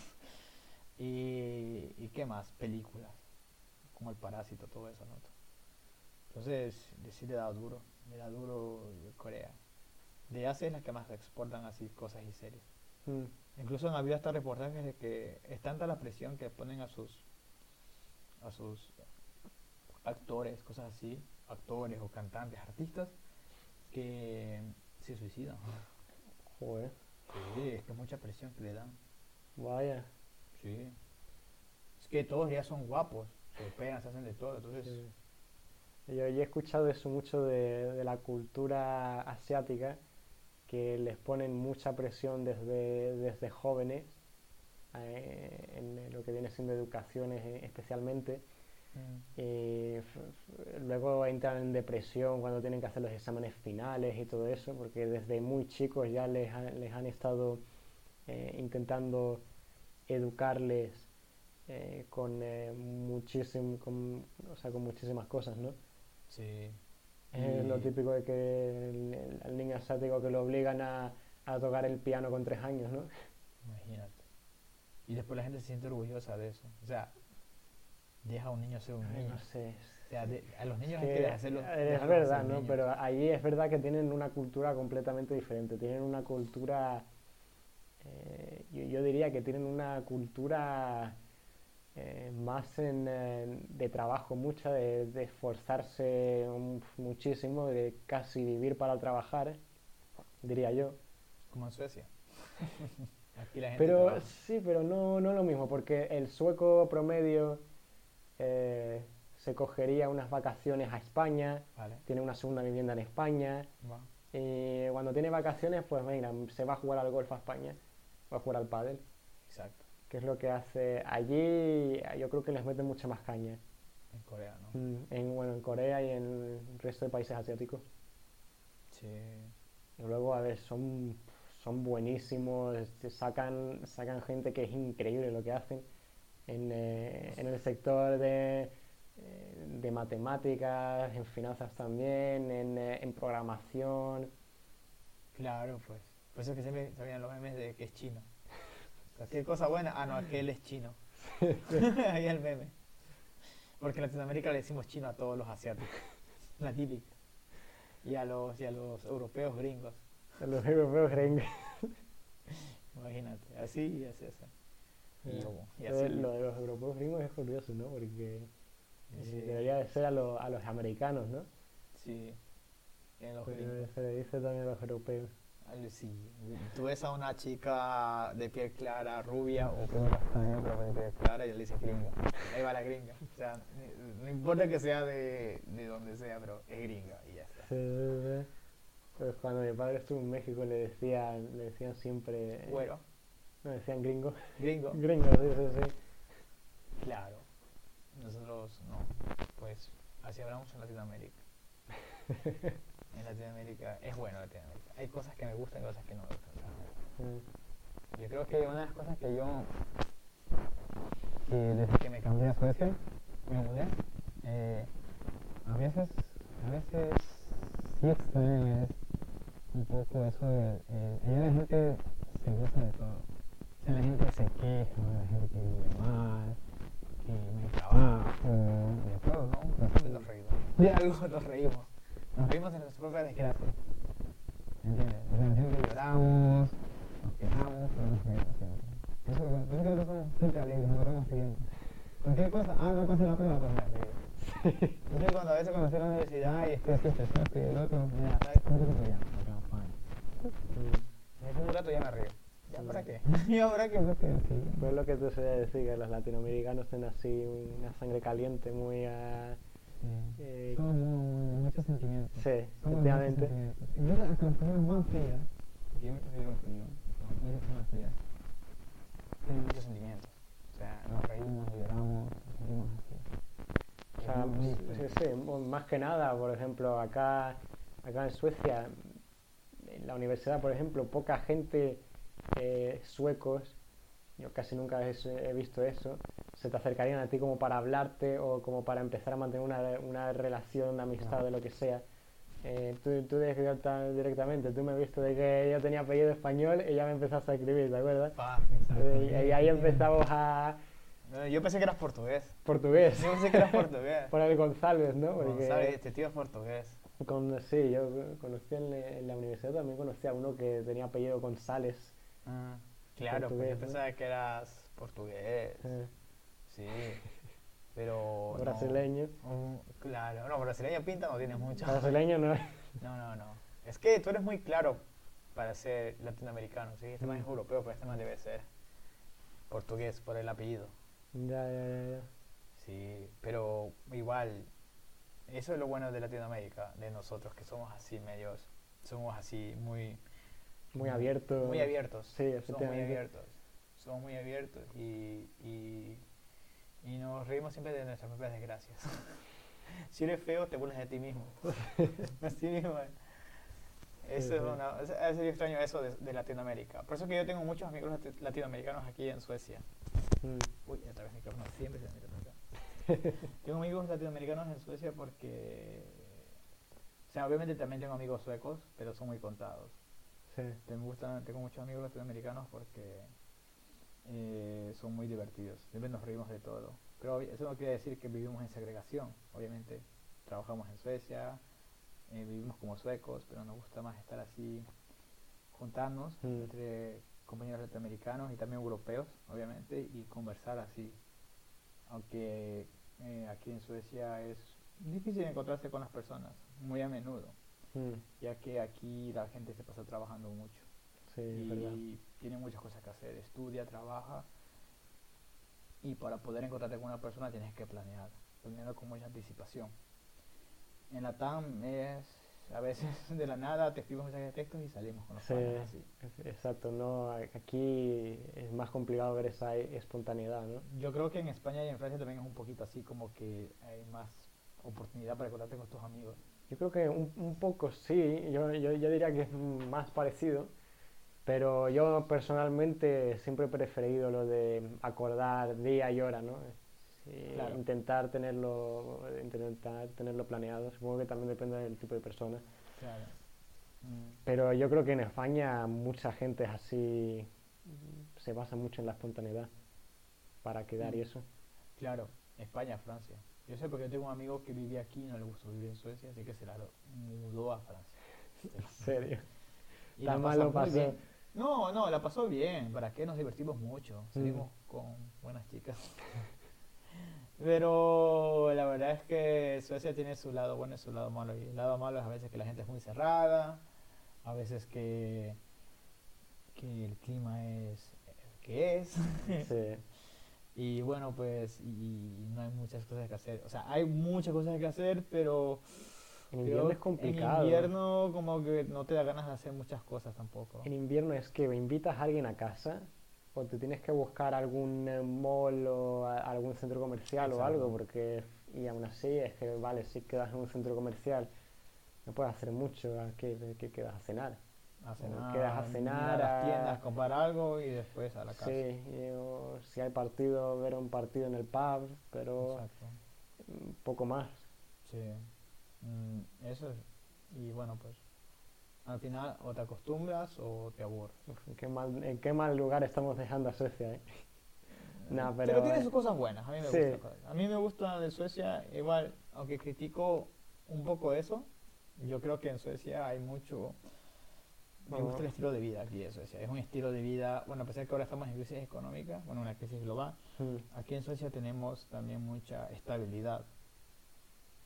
Y, ¿y qué más? Películas, como El Parásito, todo eso, ¿no? Entonces, sí le da duro, le da duro Corea. De Asia es la que más exportan así cosas y series. mm, Incluso han habido hasta reportajes de que es tanta la presión que ponen a sus a sus actores, cosas así, actores o cantantes, artistas, que se suicidan. joder, Sí, es que mucha presión que le dan. vaya. Sí. Es que todos ya son guapos, se pegan, se hacen de todo, entonces sí. Yo, yo he escuchado eso mucho de, de la cultura asiática, que les ponen mucha presión desde, desde jóvenes, eh, en lo que viene siendo educaciones eh, especialmente. mm, Y f- f- luego entran en depresión cuando tienen que hacer los exámenes finales y todo eso, porque desde muy chicos ya les, ha- les han estado eh, intentando educarles eh, con, eh, muchísim- con, o sea, con muchísimas cosas, ¿no? sí. Es lo típico de que el, el- al niño asiático que lo obligan a, a tocar el piano con tres años, ¿no? Imagínate. Y después la gente se siente orgullosa de eso. O sea, deja a un niño ser un niño. no sé. O sea, de- a los niños que hay que hacerlos. es verdad, ¿no? niños. Pero allí es verdad que tienen una cultura completamente diferente. Tienen una cultura, eh, yo, yo diría que tienen una cultura eh, más en, eh, de trabajo, mucha, de, de esforzarse muchísimo, de casi vivir para trabajar, diría yo. Como en Suecia. Aquí la gente Pero trabaja. sí, pero no, no lo mismo, porque el sueco promedio eh, se cogería unas vacaciones a España, Vale, tiene una segunda vivienda en España, y cuando tiene vacaciones, pues venga, se va a jugar al golf a España, va a jugar al pádel. Exacto. que es lo que hace allí, yo creo que les meten mucha más caña. En Corea, ¿no? Mm, En, bueno, en Corea y en el resto de países asiáticos. Sí. Y luego, a ver, son, son buenísimos, este, sacan, sacan gente que es increíble lo que hacen en, eh, en el sector de, eh, de matemáticas, en finanzas también, en, eh, en programación. Claro, pues. Por eso es que siempre sabían los memes de que es chino. Cualquier cosa buena, ah, no, es que él es chino. Ahí el meme. Porque en Latinoamérica le decimos chino a todos los asiáticos. La típica. Y a los, y a los europeos gringos. Los europeos creen Imagínate. Así y así, así. Y, y Lo así. de, lo de los europeos gringos es curioso, ¿no? Porque eh, Sí. debería de ser a, lo- a los americanos, ¿no? Sí. Y a los Pero gringos. se le dice también a los europeos. Sí. Tú ves a una chica de piel clara, rubia o castaño, pero de piel clara y le dices gringa. Ahí va la gringa. O sea, no importa que sea de, de donde sea, pero es gringa y ya está. Sí, sí, sí. Pues cuando mi padre estuvo en México le decían, le decían siempre... Güero, No, decían gringo. gringo. Gringo, sí, sí, sí. Claro. Nosotros no. Pues así hablamos en Latinoamérica. En Latinoamérica es bueno Latinoamérica. Hay cosas que me gustan y cosas que no me gustan. Mm. Yo creo que una de las cosas que yo, que desde que me cambié a Suecia, me mudé, eh, a veces, a veces sí extraño es un poco eso de, eh, allá la gente se gusta de todo. O sea, la gente se queja, la gente que vive mal, que no hay trabajo, de todo, ¿no? Nos reímos. De algo nos reímos. Nos reímos en nuestra propia desgracia. ¿Entiendes? O sea, siempre lloramos, nos quejamos, pero nos reímos siempre. Eso, por eso que nosotros somos gente alegre, nos reímos siguiente. Cualquier cosa, ah, no pasa la prueba, pues me. Yo sé cuando a veces cuando estoy en la universidad y Estoy así estresado, estoy el otro, mira, ¿sabes cómo te? Acá, fine. después de un rato ya me río. ¿Ya para qué? Y ahora que que sí. Pues lo que tú sueles decir, que los latinoamericanos tienen así una sangre caliente, muy... ah, Eh, Somos muy- muchos sentimientos. sí, efectivamente. Incluso hasta las personas más frías, porque yo me considero frío, las muchas personas frías, Tiene muchos sentimientos. O sea, nos reímos, lloramos, nos sentimos así. O sea, Es muy pues, sí, sí, más que nada, por ejemplo, acá, acá en Suecia, en la universidad, por ejemplo, poca gente eh, suecos, yo casi nunca he, he visto eso, se te acercarían a ti como para hablarte o como para empezar a mantener una, una relación, una amistad, de lo que sea. Eh, tú, tú directa- directamente, tú me viste de que yo tenía apellido español y ya me empezaste a escribir, ¿te acuerdas? Eh, y, ahí empezamos a No, Yo pensé que eras portugués. portugués, Yo pensé que eras portugués. por el González, ¿no? Porque- González, este tío es portugués. Con, sí, yo conocí en, la- en la universidad también conocí a uno que tenía apellido González. Ah, claro, pues yo ¿no? pensaba que eras portugués. eh, Sí. Pero. no. brasileño. Mm, claro, no, brasileño pinta no tienes mucho. Brasileño no es. No, no, no. Es que tú eres muy claro para ser latinoamericano. Sí, este man es Mm. europeo, pero este man debe ser portugués por el apellido. Ya, ya, ya, ya. Sí, pero igual, eso es lo bueno de Latinoamérica, de nosotros, que somos así medios, somos así muy... Muy abierto. Muy abiertos. Sí, Somos muy abiertos. Somos muy abiertos y, y, y nos reímos siempre de nuestras propias desgracias. si eres feo, te burlas de ti mismo. Así mismo. es. Eso Sí, es una... es- es- yo extraño eso de, de Latinoamérica. Por eso que yo tengo muchos amigos lati- latinoamericanos aquí en Suecia. Mm, Uy, otra vez micrófono, siempre se micrófono. Tengo amigos latinoamericanos en Suecia porque... O sea, obviamente también tengo amigos suecos, pero son muy contados. sí. Me gustan, tengo muchos amigos latinoamericanos porque eh, son muy divertidos. Siempre nos reímos de todo. Pero eso no quiere decir que vivimos en segregación. Obviamente trabajamos en Suecia, eh, vivimos como suecos, pero nos gusta más estar así, juntarnos Mm. entre compañeros latinoamericanos y también europeos, obviamente, y conversar así. Aunque eh, aquí en Suecia es difícil encontrarse con las personas, muy a menudo Mm, ya que aquí la gente se pasa trabajando mucho sí, es verdad. y tiene muchas cosas que hacer, estudia, trabaja y para poder encontrarte con una persona tienes que planear, planearlo con mucha anticipación. En la TAM es A veces de la nada te escribo mensajes de textos y salimos con los Sí, así. exacto, no, aquí es más complicado ver esa espontaneidad, ¿no? Yo creo que en España y en Francia también es un poquito así, como que hay más oportunidad para acordarte con tus amigos. Yo creo que un, un poco sí, yo, yo, yo diría que es más parecido, pero yo personalmente siempre he preferido lo de acordar día y hora, ¿no? Sí, Claro. Intentar tenerlo, intentar tenerlo planeado, supongo que también depende del tipo de persona. Claro. Mm, Pero yo creo que en España mucha gente es así, se basa mucho en la espontaneidad para quedar y Mm. eso. Claro, España, Francia. Yo sé porque yo tengo un amigo que vivía aquí y no le gustó vivir en Suecia, así que se la mudó a Francia. En serio. Y Tan la mal lo pasa muy pasó. No, no, la pasó bien. ¿Para qué? Nos divertimos mucho. Mm. Salimos con buenas chicas. Pero la verdad es que Suecia tiene su lado bueno y su lado malo. Y el lado malo es a veces que la gente es muy cerrada, a veces que, que el clima es el que es. Sí. Y bueno, pues, y no hay muchas cosas que hacer. O sea, hay muchas cosas que hacer, pero En invierno es que complicado. En invierno como que no te da ganas de hacer muchas cosas tampoco. En invierno es que invitas a alguien a casa o te tienes que buscar algún eh, mall o a- algún centro comercial o algo, porque, y aún así es que, vale, si quedas en un centro comercial, no puedes hacer mucho, ¿a qué, qué quedas a cenar? A cenar, quedas a cenar, a las a- tiendas, comprar algo y después a la casa. Sí, y, o si hay partido, ver un partido en el pub, pero Exacto. poco más. Sí. Mm, eso es. Y bueno, pues al final o te acostumbras o te aburres. Uf, ¿en qué mal, en qué mal lugar estamos dejando a Suecia, eh? No, pero, pero, tiene eh, sus cosas buenas. A mí me sí. gusta. A mí me gusta de Suecia, igual, aunque critico un poco eso, yo creo que en Suecia hay mucho. Me gusta el estilo de vida aquí en Suecia. Es un estilo de vida, bueno, a pesar de que ahora estamos en crisis económica, bueno, una crisis global, Mm, aquí en Suecia tenemos también mucha estabilidad.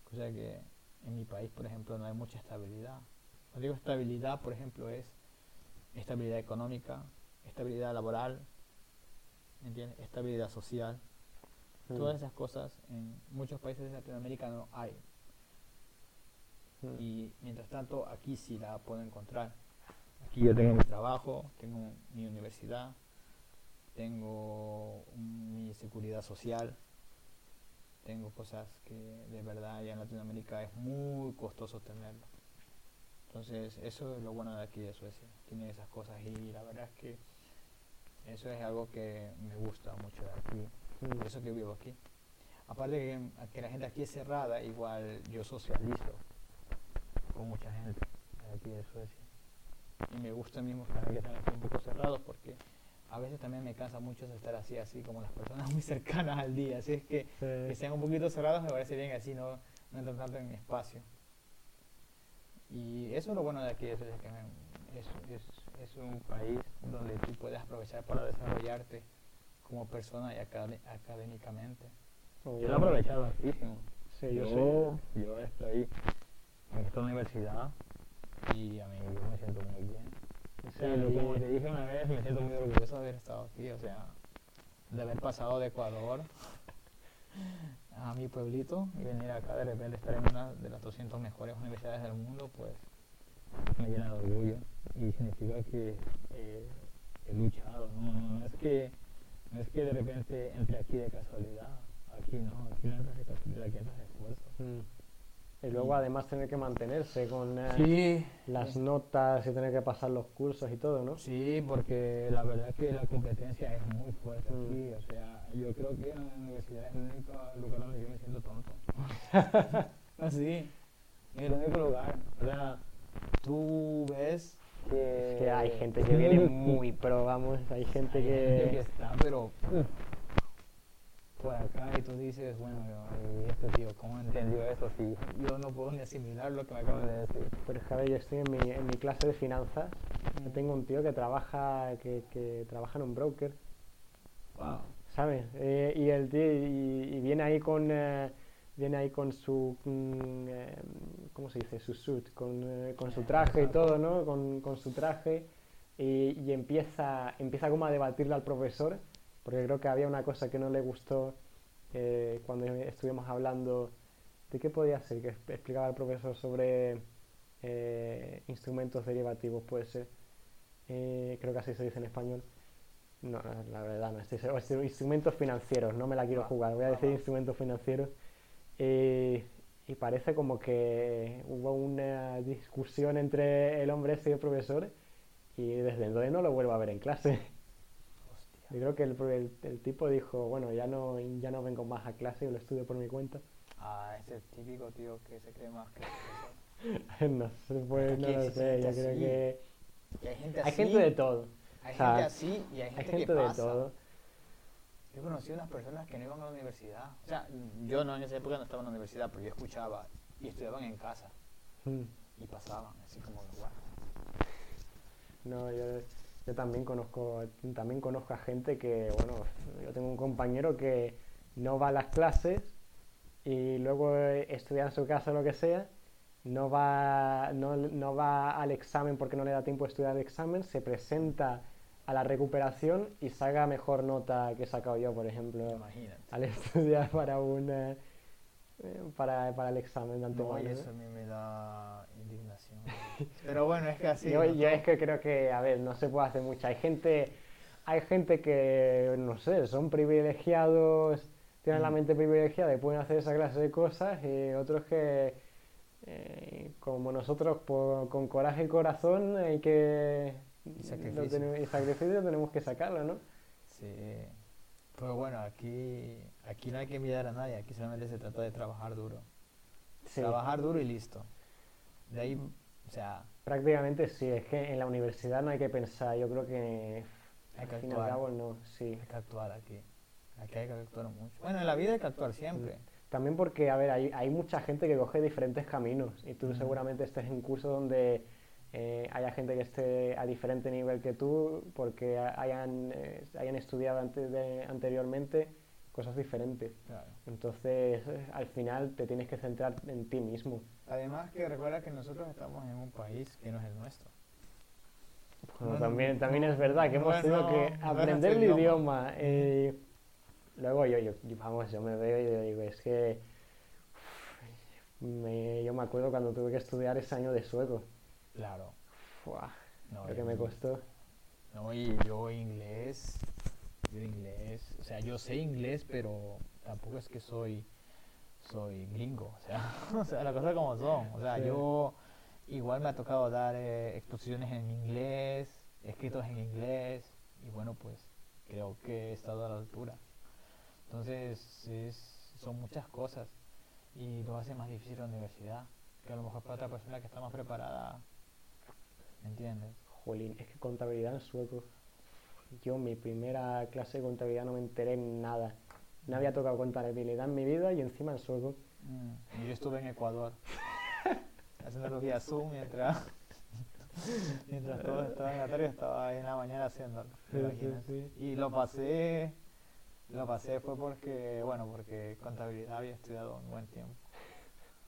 Cosa que en mi país, por ejemplo, no hay mucha estabilidad. Cuando digo estabilidad, por ejemplo, es estabilidad económica, estabilidad laboral, ¿me entiendes? Estabilidad social. mm, Todas esas cosas en muchos países de Latinoamérica no hay. mm. Y mientras tanto, aquí sí la puedo encontrar. Aquí yo tengo mi trabajo, tengo mi universidad, tengo mi seguridad social, tengo cosas que de verdad allá en Latinoamérica es muy costoso tenerlo. Entonces, eso es lo bueno de aquí de Suecia. Tiene esas cosas y la verdad es que eso es algo que me gusta mucho de aquí. Por eso que vivo aquí. Aparte que, que la gente aquí es cerrada, igual yo socializo con mucha gente de aquí de Suecia. Y me gusta mismo que sean así un poco cerrados porque a veces también me cansa mucho estar así, así como las personas muy cercanas al día. Así es que que Sí. sean un poquito cerrados me parece bien, así no, no entran tanto en mi espacio. Y eso es lo bueno de aquí, de Suecia, que me- es, es, es un país donde tú puedes aprovechar para desarrollarte como persona y acadé- académicamente. Oh, Yo lo he aprovechado muchísimo. Sí, yo yo, yo estoy en esta universidad y a mí yo me siento muy bien. O sea, Sí, como te dije una vez, me siento muy orgulloso de haber estado aquí, o sea, de haber pasado de Ecuador a mi pueblito y venir acá de repente estar en una de las 200 mejores universidades del mundo, pues me llena de orgullo y significa que eh, he luchado, ¿no? No, no es que no es que de repente entre aquí de casualidad, aquí no, aquí no entras de casualidad, aquí entras de esfuerzo. Mm. Y luego además tener que mantenerse con eh, Sí, las notas y tener que pasar los cursos y todo, ¿no? Sí, porque la verdad es que la competencia es muy fuerte Mm. aquí. O sea, yo creo que en la universidad es el único lugar donde yo me siento tonto. Así, es el único lugar. O sea, tú ves que... Es que hay gente que viene muy pro, vamos, hay gente hay gente que que... está, pero uf, por acá y tú dices, bueno, yo- este tío, ¿cómo entendió eso? Si yo no puedo ni asimilar lo que me acabas de decir. Pero es que, a ver, yo estoy en mi, en mi clase de finanzas, yo tengo un tío que trabaja, que, que trabaja en un broker, Wow. ¿sabes? Eh, y el tío, y, y viene ahí con... eh, viene ahí con su... mm, eh, ¿Cómo se dice? Su suit, con, con su traje y todo, ¿no? Con, con su traje y, y empieza, empieza como a debatirle al profesor, porque creo que había una cosa que no le gustó eh, cuando estuvimos hablando de qué podía ser, que explicaba el profesor sobre eh, instrumentos derivativos, puede ser. Eh, creo que así se dice en español. No, la verdad no, estoy seguro. Instrumentos financieros, no me la quiero jugar, voy a decir instrumentos financieros. Y parece como que hubo una discusión entre el hombre este y el profesor y desde entonces no lo vuelvo a ver en clase. Yo creo que el, el- el tipo dijo, bueno, ya no, ya no vengo más a clase, yo lo estudio por mi cuenta. Ah, ese típico tío que se cree más que no sé, pues no lo sé, yo creo que hay gente hay gente de todo, Hay o sea, gente así y hay gente, hay que gente de pasa. todo. Yo conocí unas personas que no iban a la universidad. O sea, yo no en esa época no estaba en la universidad, pero yo escuchaba y estudiaban en casa Mm. y pasaban, así como que, "Guau". No, yo, yo también conozco, también conozco a gente que, bueno, yo tengo un compañero que no va a las clases y luego estudia en su casa o lo que sea, no va, no, no va al examen porque no le da tiempo de estudiar el examen, se presenta a la recuperación y saca mejor nota que he sacado yo, por ejemplo, Imagínate. al estudiar para una, eh, para, para el examen de No, y antemano. ¿no? eso a mí me da. Pero bueno, es que así. Yo, ¿no? yo es que creo que, a ver, no se puede hacer mucho. Hay gente, hay gente que, no sé, son privilegiados, tienen la Mm. mente privilegiada y pueden hacer esa clase de cosas, y otros que, eh, como nosotros, por- con coraje y corazón, hay que... Y lo sacrificio. tenemos- y sacrificio tenemos que sacarlo, ¿no? Sí. Pero bueno, aquí, aquí no hay que mirar a nadie, aquí solamente se trata de trabajar duro. Sí, Trabajar duro y listo. De ahí, o sea, prácticamente sí. Es que en la universidad no hay que pensar. Yo creo que, Hay que al fin y al actuar. cabo, no. Sí. hay que actuar aquí. Aquí hay que actuar mucho. Bueno, en la vida hay que actuar siempre. También porque, a ver, hay, hay mucha gente que coge diferentes caminos y tú seguramente estés en curso donde eh, haya gente que esté a diferente nivel que tú porque ha- hayan, eh, hayan estudiado antes de- anteriormente cosas diferentes. Claro. Entonces, eh, al final te tienes que centrar en ti mismo. Además que recuerda que nosotros estamos en un país que no es el nuestro. Bueno, Bueno, también, también es verdad que hemos tenido que aprender el idioma. idioma. eh, luego yo, yo, vamos, yo me veo y yo digo, es que me- yo me acuerdo cuando tuve que estudiar ese año de sueco. Claro. No, lo que me costó. No, y yo inglés, yo inglés, o sea, yo sé inglés, pero tampoco es que soy, soy gringo, o sea, o sea, las cosas como son, o sea, Sí. yo igual me ha tocado dar eh, exposiciones en inglés, escritos en inglés, y bueno, pues creo que he estado a la altura. Entonces, es- son muchas cosas, y lo hace más difícil la universidad, que a lo mejor para otra persona que está más preparada, ¿me entiendes? Jolín, es que contabilidad en sueco. Yo mi primera clase de contabilidad no me enteré nada. No había tocado contabilidad en mi vida y encima en sueco. Mm, y yo estuve en Ecuador haciéndolo vía Zoom mientras mientras todos estaban en la tarde estaba ahí en la mañana haciéndolo Sí, y lo pasé lo pasé fue porque bueno porque contabilidad había estudiado un buen tiempo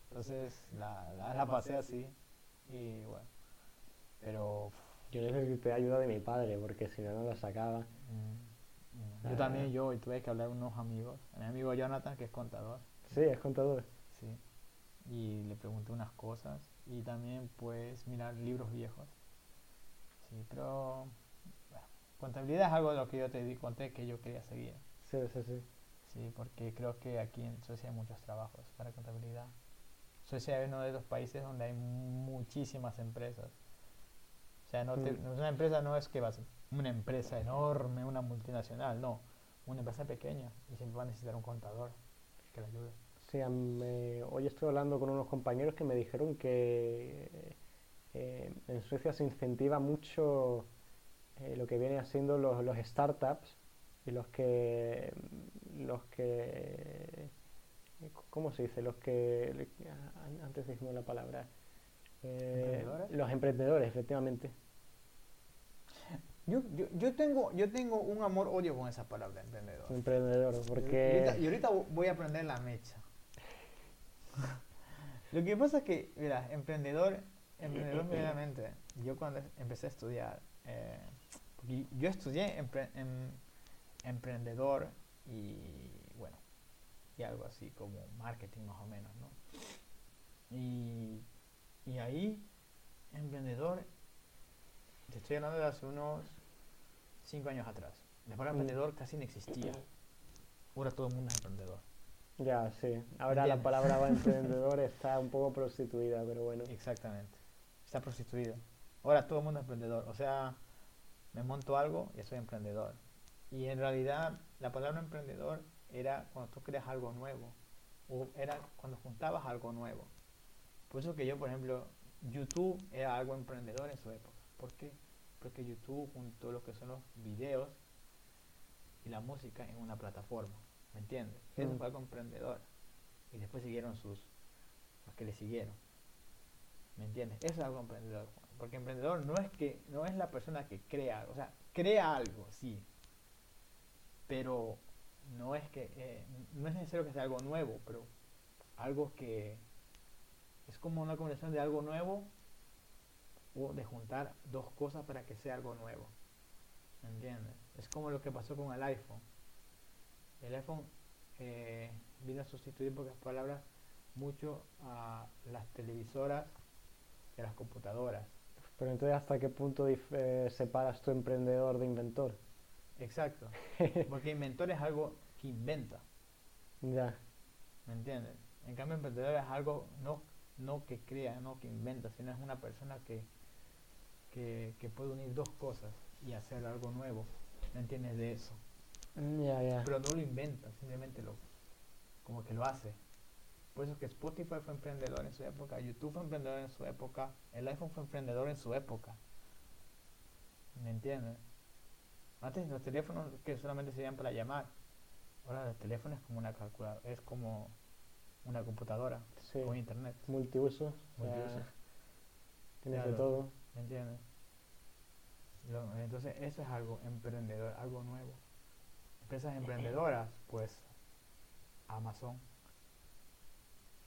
entonces la, la, la pasé así y bueno pero Yo necesité ayuda de mi padre porque si no, no lo sacaba. mm, mm, Ah. yo también yo tuve que hablar con unos amigos a mi amigo Jonathan que es contador Sí, es contador. Sí. Y le pregunté unas cosas y también pues mirar libros viejos. Sí, pero bueno, contabilidad es algo de lo que yo te di, conté que yo quería seguir. Sí, sí, sí. Sí, porque creo que aquí en Suecia hay muchos trabajos para contabilidad. Suecia es uno de los países donde hay muchísimas empresas. Sea, no te- Mm. una empresa no es que vas una empresa enorme, una multinacional, no, una empresa pequeña y siempre va a necesitar un contador que le ayude. Sí, mí- hoy estoy hablando con unos compañeros que me dijeron que eh, en Suecia se incentiva mucho eh, lo que viene siendo los, los startups y los que los que ¿cómo se dice? Los que antes dijimos la palabra eh, ¿Emprendedores? los emprendedores, efectivamente. Yo, yo, yo tengo yo tengo un amor odio con esa palabra emprendedor. Emprendedor, Y ahorita, porque y ahorita voy a aprender la mecha. Lo que pasa es que, mira, emprendedor, emprendedor primeramente, yo cuando empecé a estudiar, eh, porque yo estudié empre- em- emprendedor y bueno, y algo así como marketing más o menos, ¿no? Y, y ahí emprendedor, te estoy hablando de hace unos 5 años atrás. La palabra Mm. emprendedor casi no existía. Ahora todo el mundo es emprendedor. Ya, sí. Ahora la palabra emprendedor está un poco prostituida, pero bueno. Exactamente. Está prostituido. Ahora todo el mundo es emprendedor. O sea, me monto algo y soy emprendedor. Y en realidad la palabra emprendedor era cuando tú creas algo nuevo. O era cuando juntabas algo nuevo. Por eso que yo, por ejemplo, YouTube era algo emprendedor en su época. ¿Por qué? Porque YouTube juntó lo que son los videos y la música en una plataforma. ¿Me entiendes? Eso Mm. fue algo emprendedor. Y después siguieron sus, los que le siguieron. ¿Me entiendes? Eso es algo emprendedor. Porque emprendedor no es que no es la persona que crea, o sea, crea algo, sí. Pero no es que eh, no es necesario que sea algo nuevo, pero algo que es como una combinación de algo nuevo o de juntar dos cosas para que sea algo nuevo. ¿Me entiendes? Es como lo que pasó con el iPhone. El iPhone eh, vino a sustituir, en pocas palabras, mucho a las televisoras y a las computadoras. Pero entonces, ¿hasta qué punto eh, separas tu emprendedor de inventor? Exacto. Porque inventor es algo que inventa, Ya. ¿me entiendes? En cambio, emprendedor es algo no, no que crea, no que inventa, sino es una persona que, que, que puede unir dos cosas y hacer algo nuevo. ¿Me entiendes de eso? Ya. Pero no lo inventa, simplemente lo como que lo hace. Por eso que Spotify fue emprendedor en su época, YouTube fue emprendedor en su época, el iPhone fue emprendedor en su época. ¿Me entiendes? Antes los teléfonos que solamente servían para llamar. Ahora el teléfono es como una calculadora, es como una computadora Sí. con internet. Multiusos. o sea, Multiuso. tienes de todo. ¿Me entiendes? Lo- entonces eso es algo emprendedor, algo nuevo. Empresas emprendedoras, pues Amazon,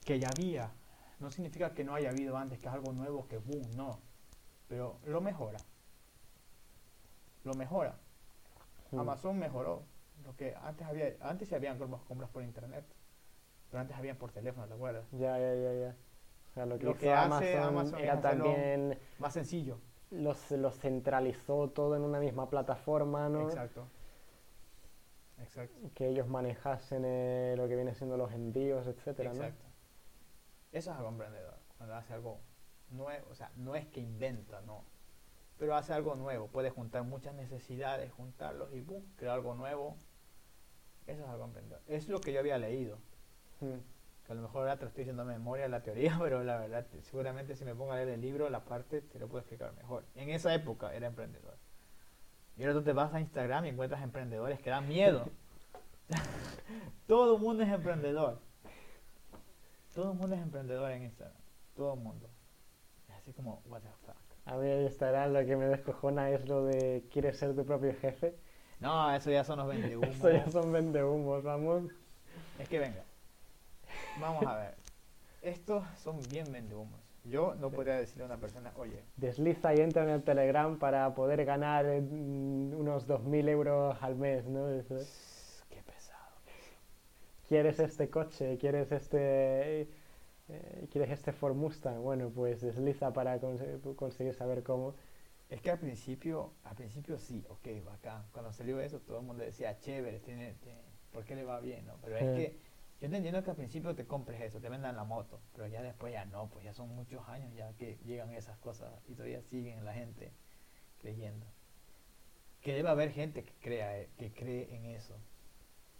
que ya había, no significa que no haya habido antes, que es algo nuevo, que boom, no, pero lo mejora. Lo mejora. Mm. Amazon mejoró. Lo que antes había, antes sí habían compras, compras por internet, pero antes habían por teléfono, ¿te acuerdas? Ya, ya, ya, ya. Sea, lo que Lo hizo que hace Amazon, era también Más sencillo. los, lo centralizó todo en una misma plataforma, ¿no? Exacto. Exacto. Que ellos manejasen eh, lo que viene siendo los envíos, etcétera, ¿no? Exacto. Eso es algo emprendedor. Cuando hace algo nuevo, o sea, no es que inventa, no. Pero hace algo nuevo. Puede juntar muchas necesidades, juntarlos y boom, crear algo nuevo. Eso es algo emprendedor. Es lo que yo había leído. Mm. Que a lo mejor ahora te lo estoy diciendo de memoria la teoría, pero la verdad, te- seguramente si me pongo a leer el libro, la parte te lo puedo explicar mejor. En esa época era emprendedor. Y ahora tú te vas a Instagram y encuentras emprendedores que dan miedo. Todo el mundo es emprendedor. Todo el mundo es emprendedor en Instagram. Todo el mundo. Es así como, what the fuck. A mí en Instagram lo que me descojona es lo de quieres ser tu propio jefe. No, eso ya son los 21. Esto ya son vendehumos, vamos. Es que venga. Vamos a ver. Estos son bien vendehumos. Yo no podría decirle a una persona, oye, Desliza y entra en el Telegram para poder ganar eh, unos 2.000 euros al mes, ¿no? Eso es. qué pesado. ¿Quieres este coche? ¿Quieres este... eh, ¿Quieres este Ford Mustang? Bueno, pues desliza para conse- conseguir saber cómo. Es que al principio, al principio sí, ok, bacán. Cuando salió eso, todo el mundo decía, chévere, tiene, tiene- ¿por qué le va bien? no? Pero es que yo te entiendo que al principio te compres eso, te vendan la moto, pero ya después ya no, pues ya son muchos años ya que llegan esas cosas y todavía siguen la gente creyendo. Que debe haber gente que crea, eh, que cree en eso,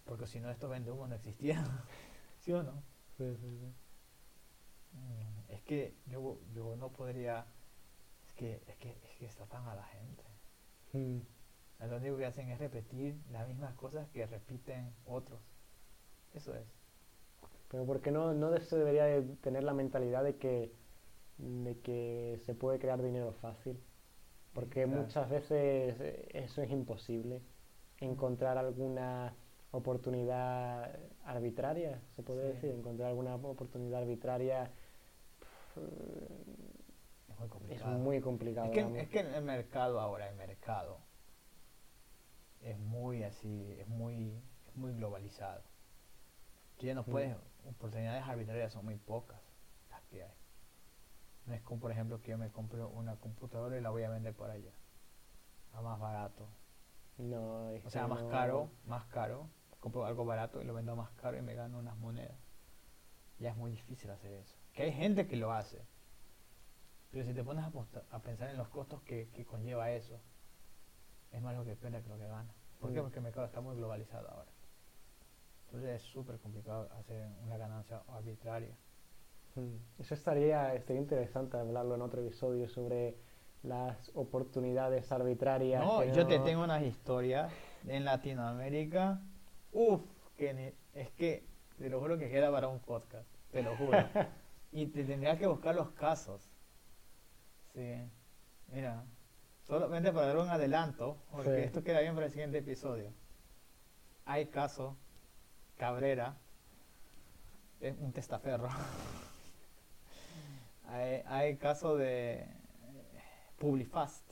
porque si no estos vendehumos no existieran, ¿sí o no? Mm, Es que yo, yo no podría, es que, es que, es que estafan a la gente. Mm. Lo único que hacen es repetir las mismas cosas que repiten otros. Eso es. Pero porque no, no se debería de tener la mentalidad de que, de que se puede crear dinero fácil. Porque Claro. muchas veces eh, eso es imposible. Encontrar alguna oportunidad arbitraria, se puede Sí. decir, encontrar alguna oportunidad arbitraria Es muy es complicado. muy complicado. Es que, es que el mercado ahora, el mercado, es muy así, es muy, es muy globalizado. Tú ya no puedes, oportunidades arbitrarias son muy pocas las que hay. No es como, por ejemplo, que yo me compro una computadora y la voy a vender por allá. A más barato. No, es O sea, más no- caro, más caro. Compro algo barato y lo vendo más caro y me gano unas monedas. Ya es muy difícil hacer eso. Que hay gente que lo hace. Pero si te pones a, pensar en los costos que, que conlleva eso, es más lo que pierde que lo que gana. ¿Por qué? Mm. Porque el mercado está muy globalizado ahora. Entonces es súper complicado hacer una ganancia arbitraria. Mm. Eso estaría, estaría interesante hablarlo en otro episodio sobre las oportunidades arbitrarias. No, yo te tengo unas historias en Latinoamérica. Uf, que es que te lo juro que queda para un podcast, te lo juro. y te tendrías que buscar los casos. Sí, mira, solamente para dar un adelanto, porque Sí. esto queda bien para el siguiente episodio. Hay caso, Cabrera, es un testaferro. hay, hay caso de eh, Publifast,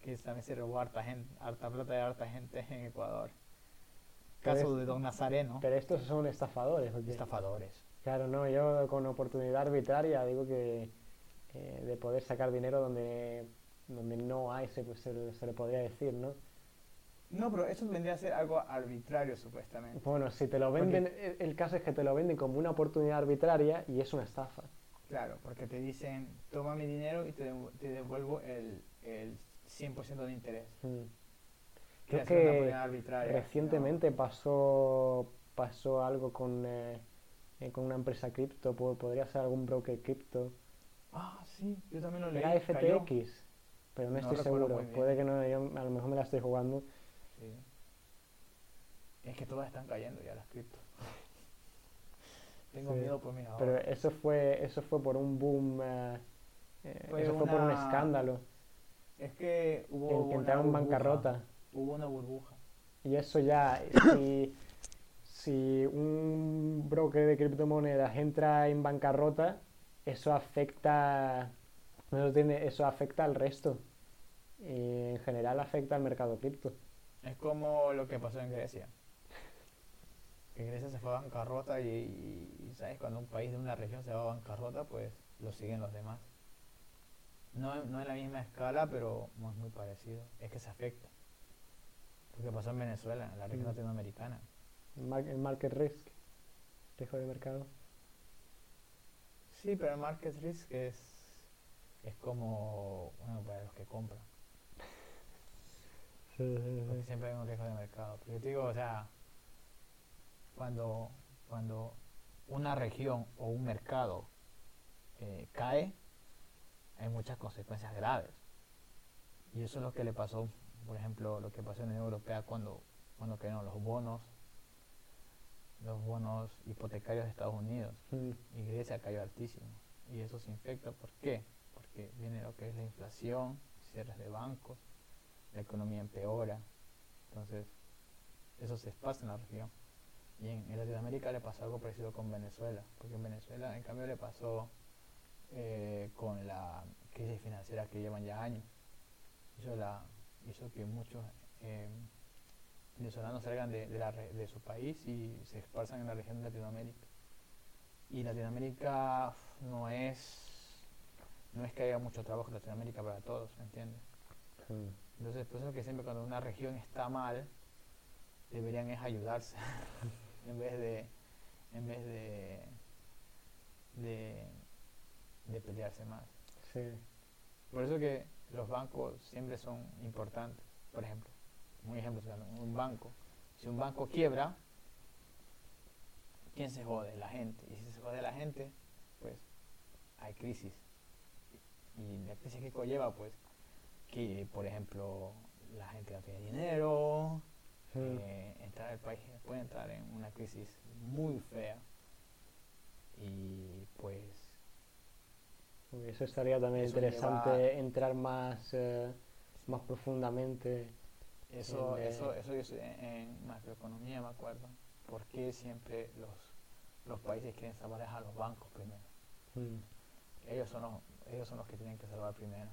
que también se robó harta, gente, harta plata de harta gente en Ecuador. Caso es- de Don Nazareno. Pero estos son estafadores. Estafadores. Claro, no, yo con oportunidad arbitraria digo que eh, de poder sacar dinero donde, donde no hay, se, pues, se le podría decir, ¿no? No, pero eso vendría a ser algo arbitrario supuestamente. Bueno, si te lo venden, el, el caso es que te lo venden como una oportunidad arbitraria y es una estafa. Claro, porque te dicen, toma mi dinero y te, te devuelvo el, el 100% de interés. Mm. Creo que recientemente pasó, pasó algo con, eh, eh, con una empresa cripto, po- podría ser algún broker cripto. Ah, sí, yo también lo leí. Era cayó. FTX, pero no, No estoy seguro. Puede que no, yo a lo mejor me la estoy jugando. Sí. Es que todas están cayendo ya las criptos. Tengo Sí, miedo por mis Pero ahorros. eso fue, eso fue por un boom, eh, eh, Fue eso fue por un escándalo, Es que hubo que, entraron bancarrota. Hubo una burbuja. Y eso ya, si, si un broker de criptomonedas entra en bancarrota, eso afecta, eso, tiene, eso afecta al resto. Y en general afecta al mercado cripto. Es como lo que pasó en Grecia. Que Grecia se fue a bancarrota y, ¿sabes? Cuando un país de una región se va a bancarrota, pues lo siguen los demás. No, no en la misma escala, pero es muy parecido. Es que se afecta. Lo que pasó en Venezuela, en la región Mm. latinoamericana. El market risk, riesgo de mercado. Sí, pero el market risk es, es como, bueno, para los que compran. Porque siempre hay un riesgo de mercado. Porque yo te digo, o sea, cuando, cuando una región o un mercado eh, cae, hay muchas consecuencias graves. Y eso es lo que le pasó, por ejemplo, lo que pasó en la Unión Europea cuando, cuando cayeron los bonos, los bonos hipotecarios de Estados Unidos. Mm, Y Grecia cayó altísimo. Y eso se infecta, ¿por qué? Porque viene lo que es la inflación, cierres de bancos, la economía empeora. Entonces, eso se pasa en la región. Y en, Latinoamérica le pasó algo parecido con Venezuela, porque en Venezuela, en cambio, le pasó eh, con la crisis financiera que llevan ya años. Hizo, la, hizo que muchos eh, venezolanos salgan de, de, su país y se esparzan en la región de Latinoamérica. Y Latinoamérica no es no es que haya mucho trabajo en Latinoamérica para todos, ¿me entiendes? mm. Entonces, por eso que siempre cuando una región está mal, deberían es ayudarse en vez de en vez de de, de pelearse más. Sí. Por eso que los bancos siempre son importantes. Por ejemplo, un ejemplo, un banco. Si un banco quiebra, ¿quién se jode? La gente. Y si se jode la gente, pues hay crisis. Y la crisis que conlleva, pues, que por ejemplo la gente no tiene dinero, Mm. eh, entrar el país puede entrar en una crisis muy fea. Y pues Eso estaría también Eso interesante lleva- entrar más, eh, más profundamente. Eso, en, eh, eso, eso yo sé en macroeconomía me acuerdo. ¿Por qué siempre los, los países quieren salvar a los bancos primero? Mm, Ellos son los, ellos son los que tienen que salvar primero.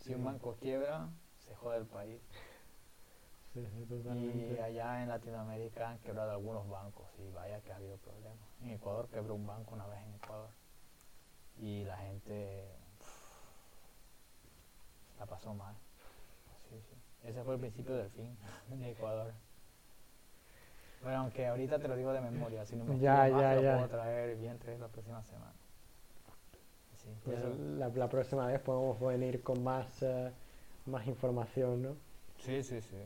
Si un banco quiebra, se jode el país. sí, Y allá en Latinoamérica han quebrado algunos bancos y vaya que ha habido problemas. En Ecuador quebró un banco una vez en Ecuador. Y la gente la pasó mal. Sí, sí. Ese fue el principio del fin de Ecuador. Bueno, aunque ahorita te lo digo de memoria, si no me Ya, equivoco más, ya, lo ya. puedo traer bien tres la próxima semana. Sí, eso- La, la próxima vez podemos venir con más, eh, más información, ¿no? sí, sí, sí.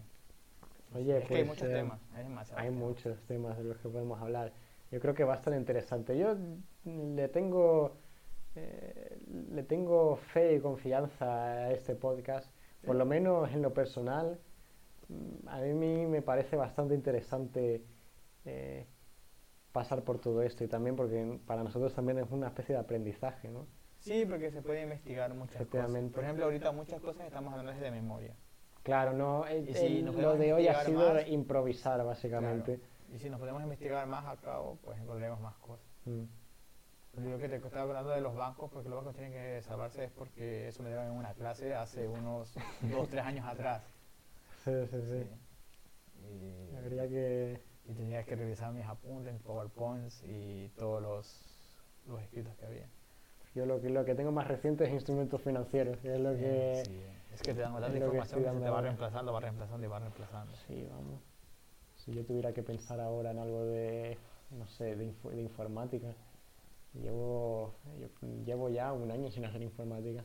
Oye, es que hay pues, muchos eh, temas, hay demasiados Hay temas. muchos temas de los que podemos hablar. Yo creo que va a estar interesante. Yo le tengo, eh, le tengo fe y confianza a este podcast, por lo menos en lo personal. mm, A mí me parece bastante interesante eh, pasar por todo esto y también porque para nosotros también es una especie de aprendizaje, ¿no? Sí, porque se puede investigar muchas cosas. Por ejemplo, ahorita muchas cosas estamos hablando desde memoria. Claro, no, el- si el- lo de hoy ha sido más, improvisar básicamente. Y si nos podemos investigar más a cabo, pues encontraremos más cosas. Mm. Lo que te estaba hablando de los bancos, porque los bancos tienen que salvarse es porque eso me dieron en una clase hace unos dos, tres años atrás. Sí, sí, sí. Y, Habría que... y tenía que revisar mis apuntes, mis powerpoints y todos los, los escritos que había. Yo lo que, lo que tengo más reciente es instrumentos financieros, que es lo que... Sí, es que te dan tanta que información que se dando te va reemplazando, va reemplazando y va reemplazando. Sí, vamos. Si yo tuviera que pensar ahora en algo de, no sé, de, info- de informática, llevo, yo llevo ya un año sin hacer informática.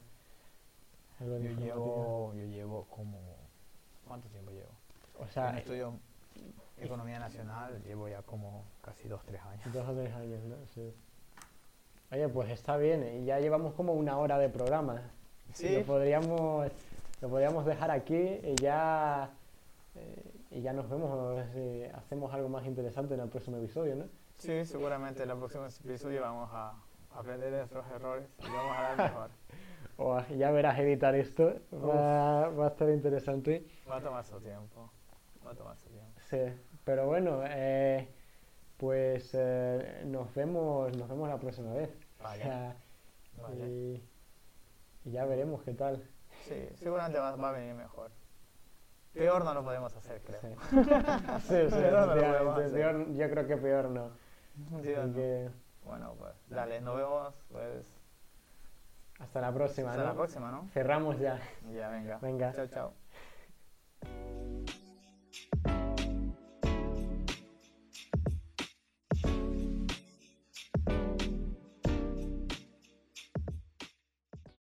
Yo informática. llevo, yo llevo como... ¿Cuánto tiempo llevo? O sea, no estudio Economía Nacional, llevo ya como casi dos, tres años. dos o tres años, ¿no? Sí. Oye, pues está bien, y ya llevamos como una hora de programa. Sí. Lo podríamos, lo podríamos dejar aquí y ya, eh, y ya nos vemos si hacemos algo más interesante en el próximo episodio, ¿no? Sí, seguramente en el próximo episodio vamos a aprender de nuestros errores y vamos a dar mejor. O ya verás editar esto, va, va a estar interesante. Va a tomar su tiempo. Va a tomar su tiempo. Sí, pero bueno, eh, pues eh, nos vemos, nos vemos la próxima vez. O Vale. sea, Vale. y, y ya veremos qué tal. Sí, seguramente va, va a venir mejor. Peor no lo podemos hacer, creo. Sí, sí, sí, Peor no lo podemos efectivamente, hacer. peor- yo creo que peor no. Sí, que Bueno, pues dale, nos vemos pues hasta la próxima, hasta ¿no? la próxima, ¿no? Cerramos ya. Ya, venga. Venga. Chao, chao.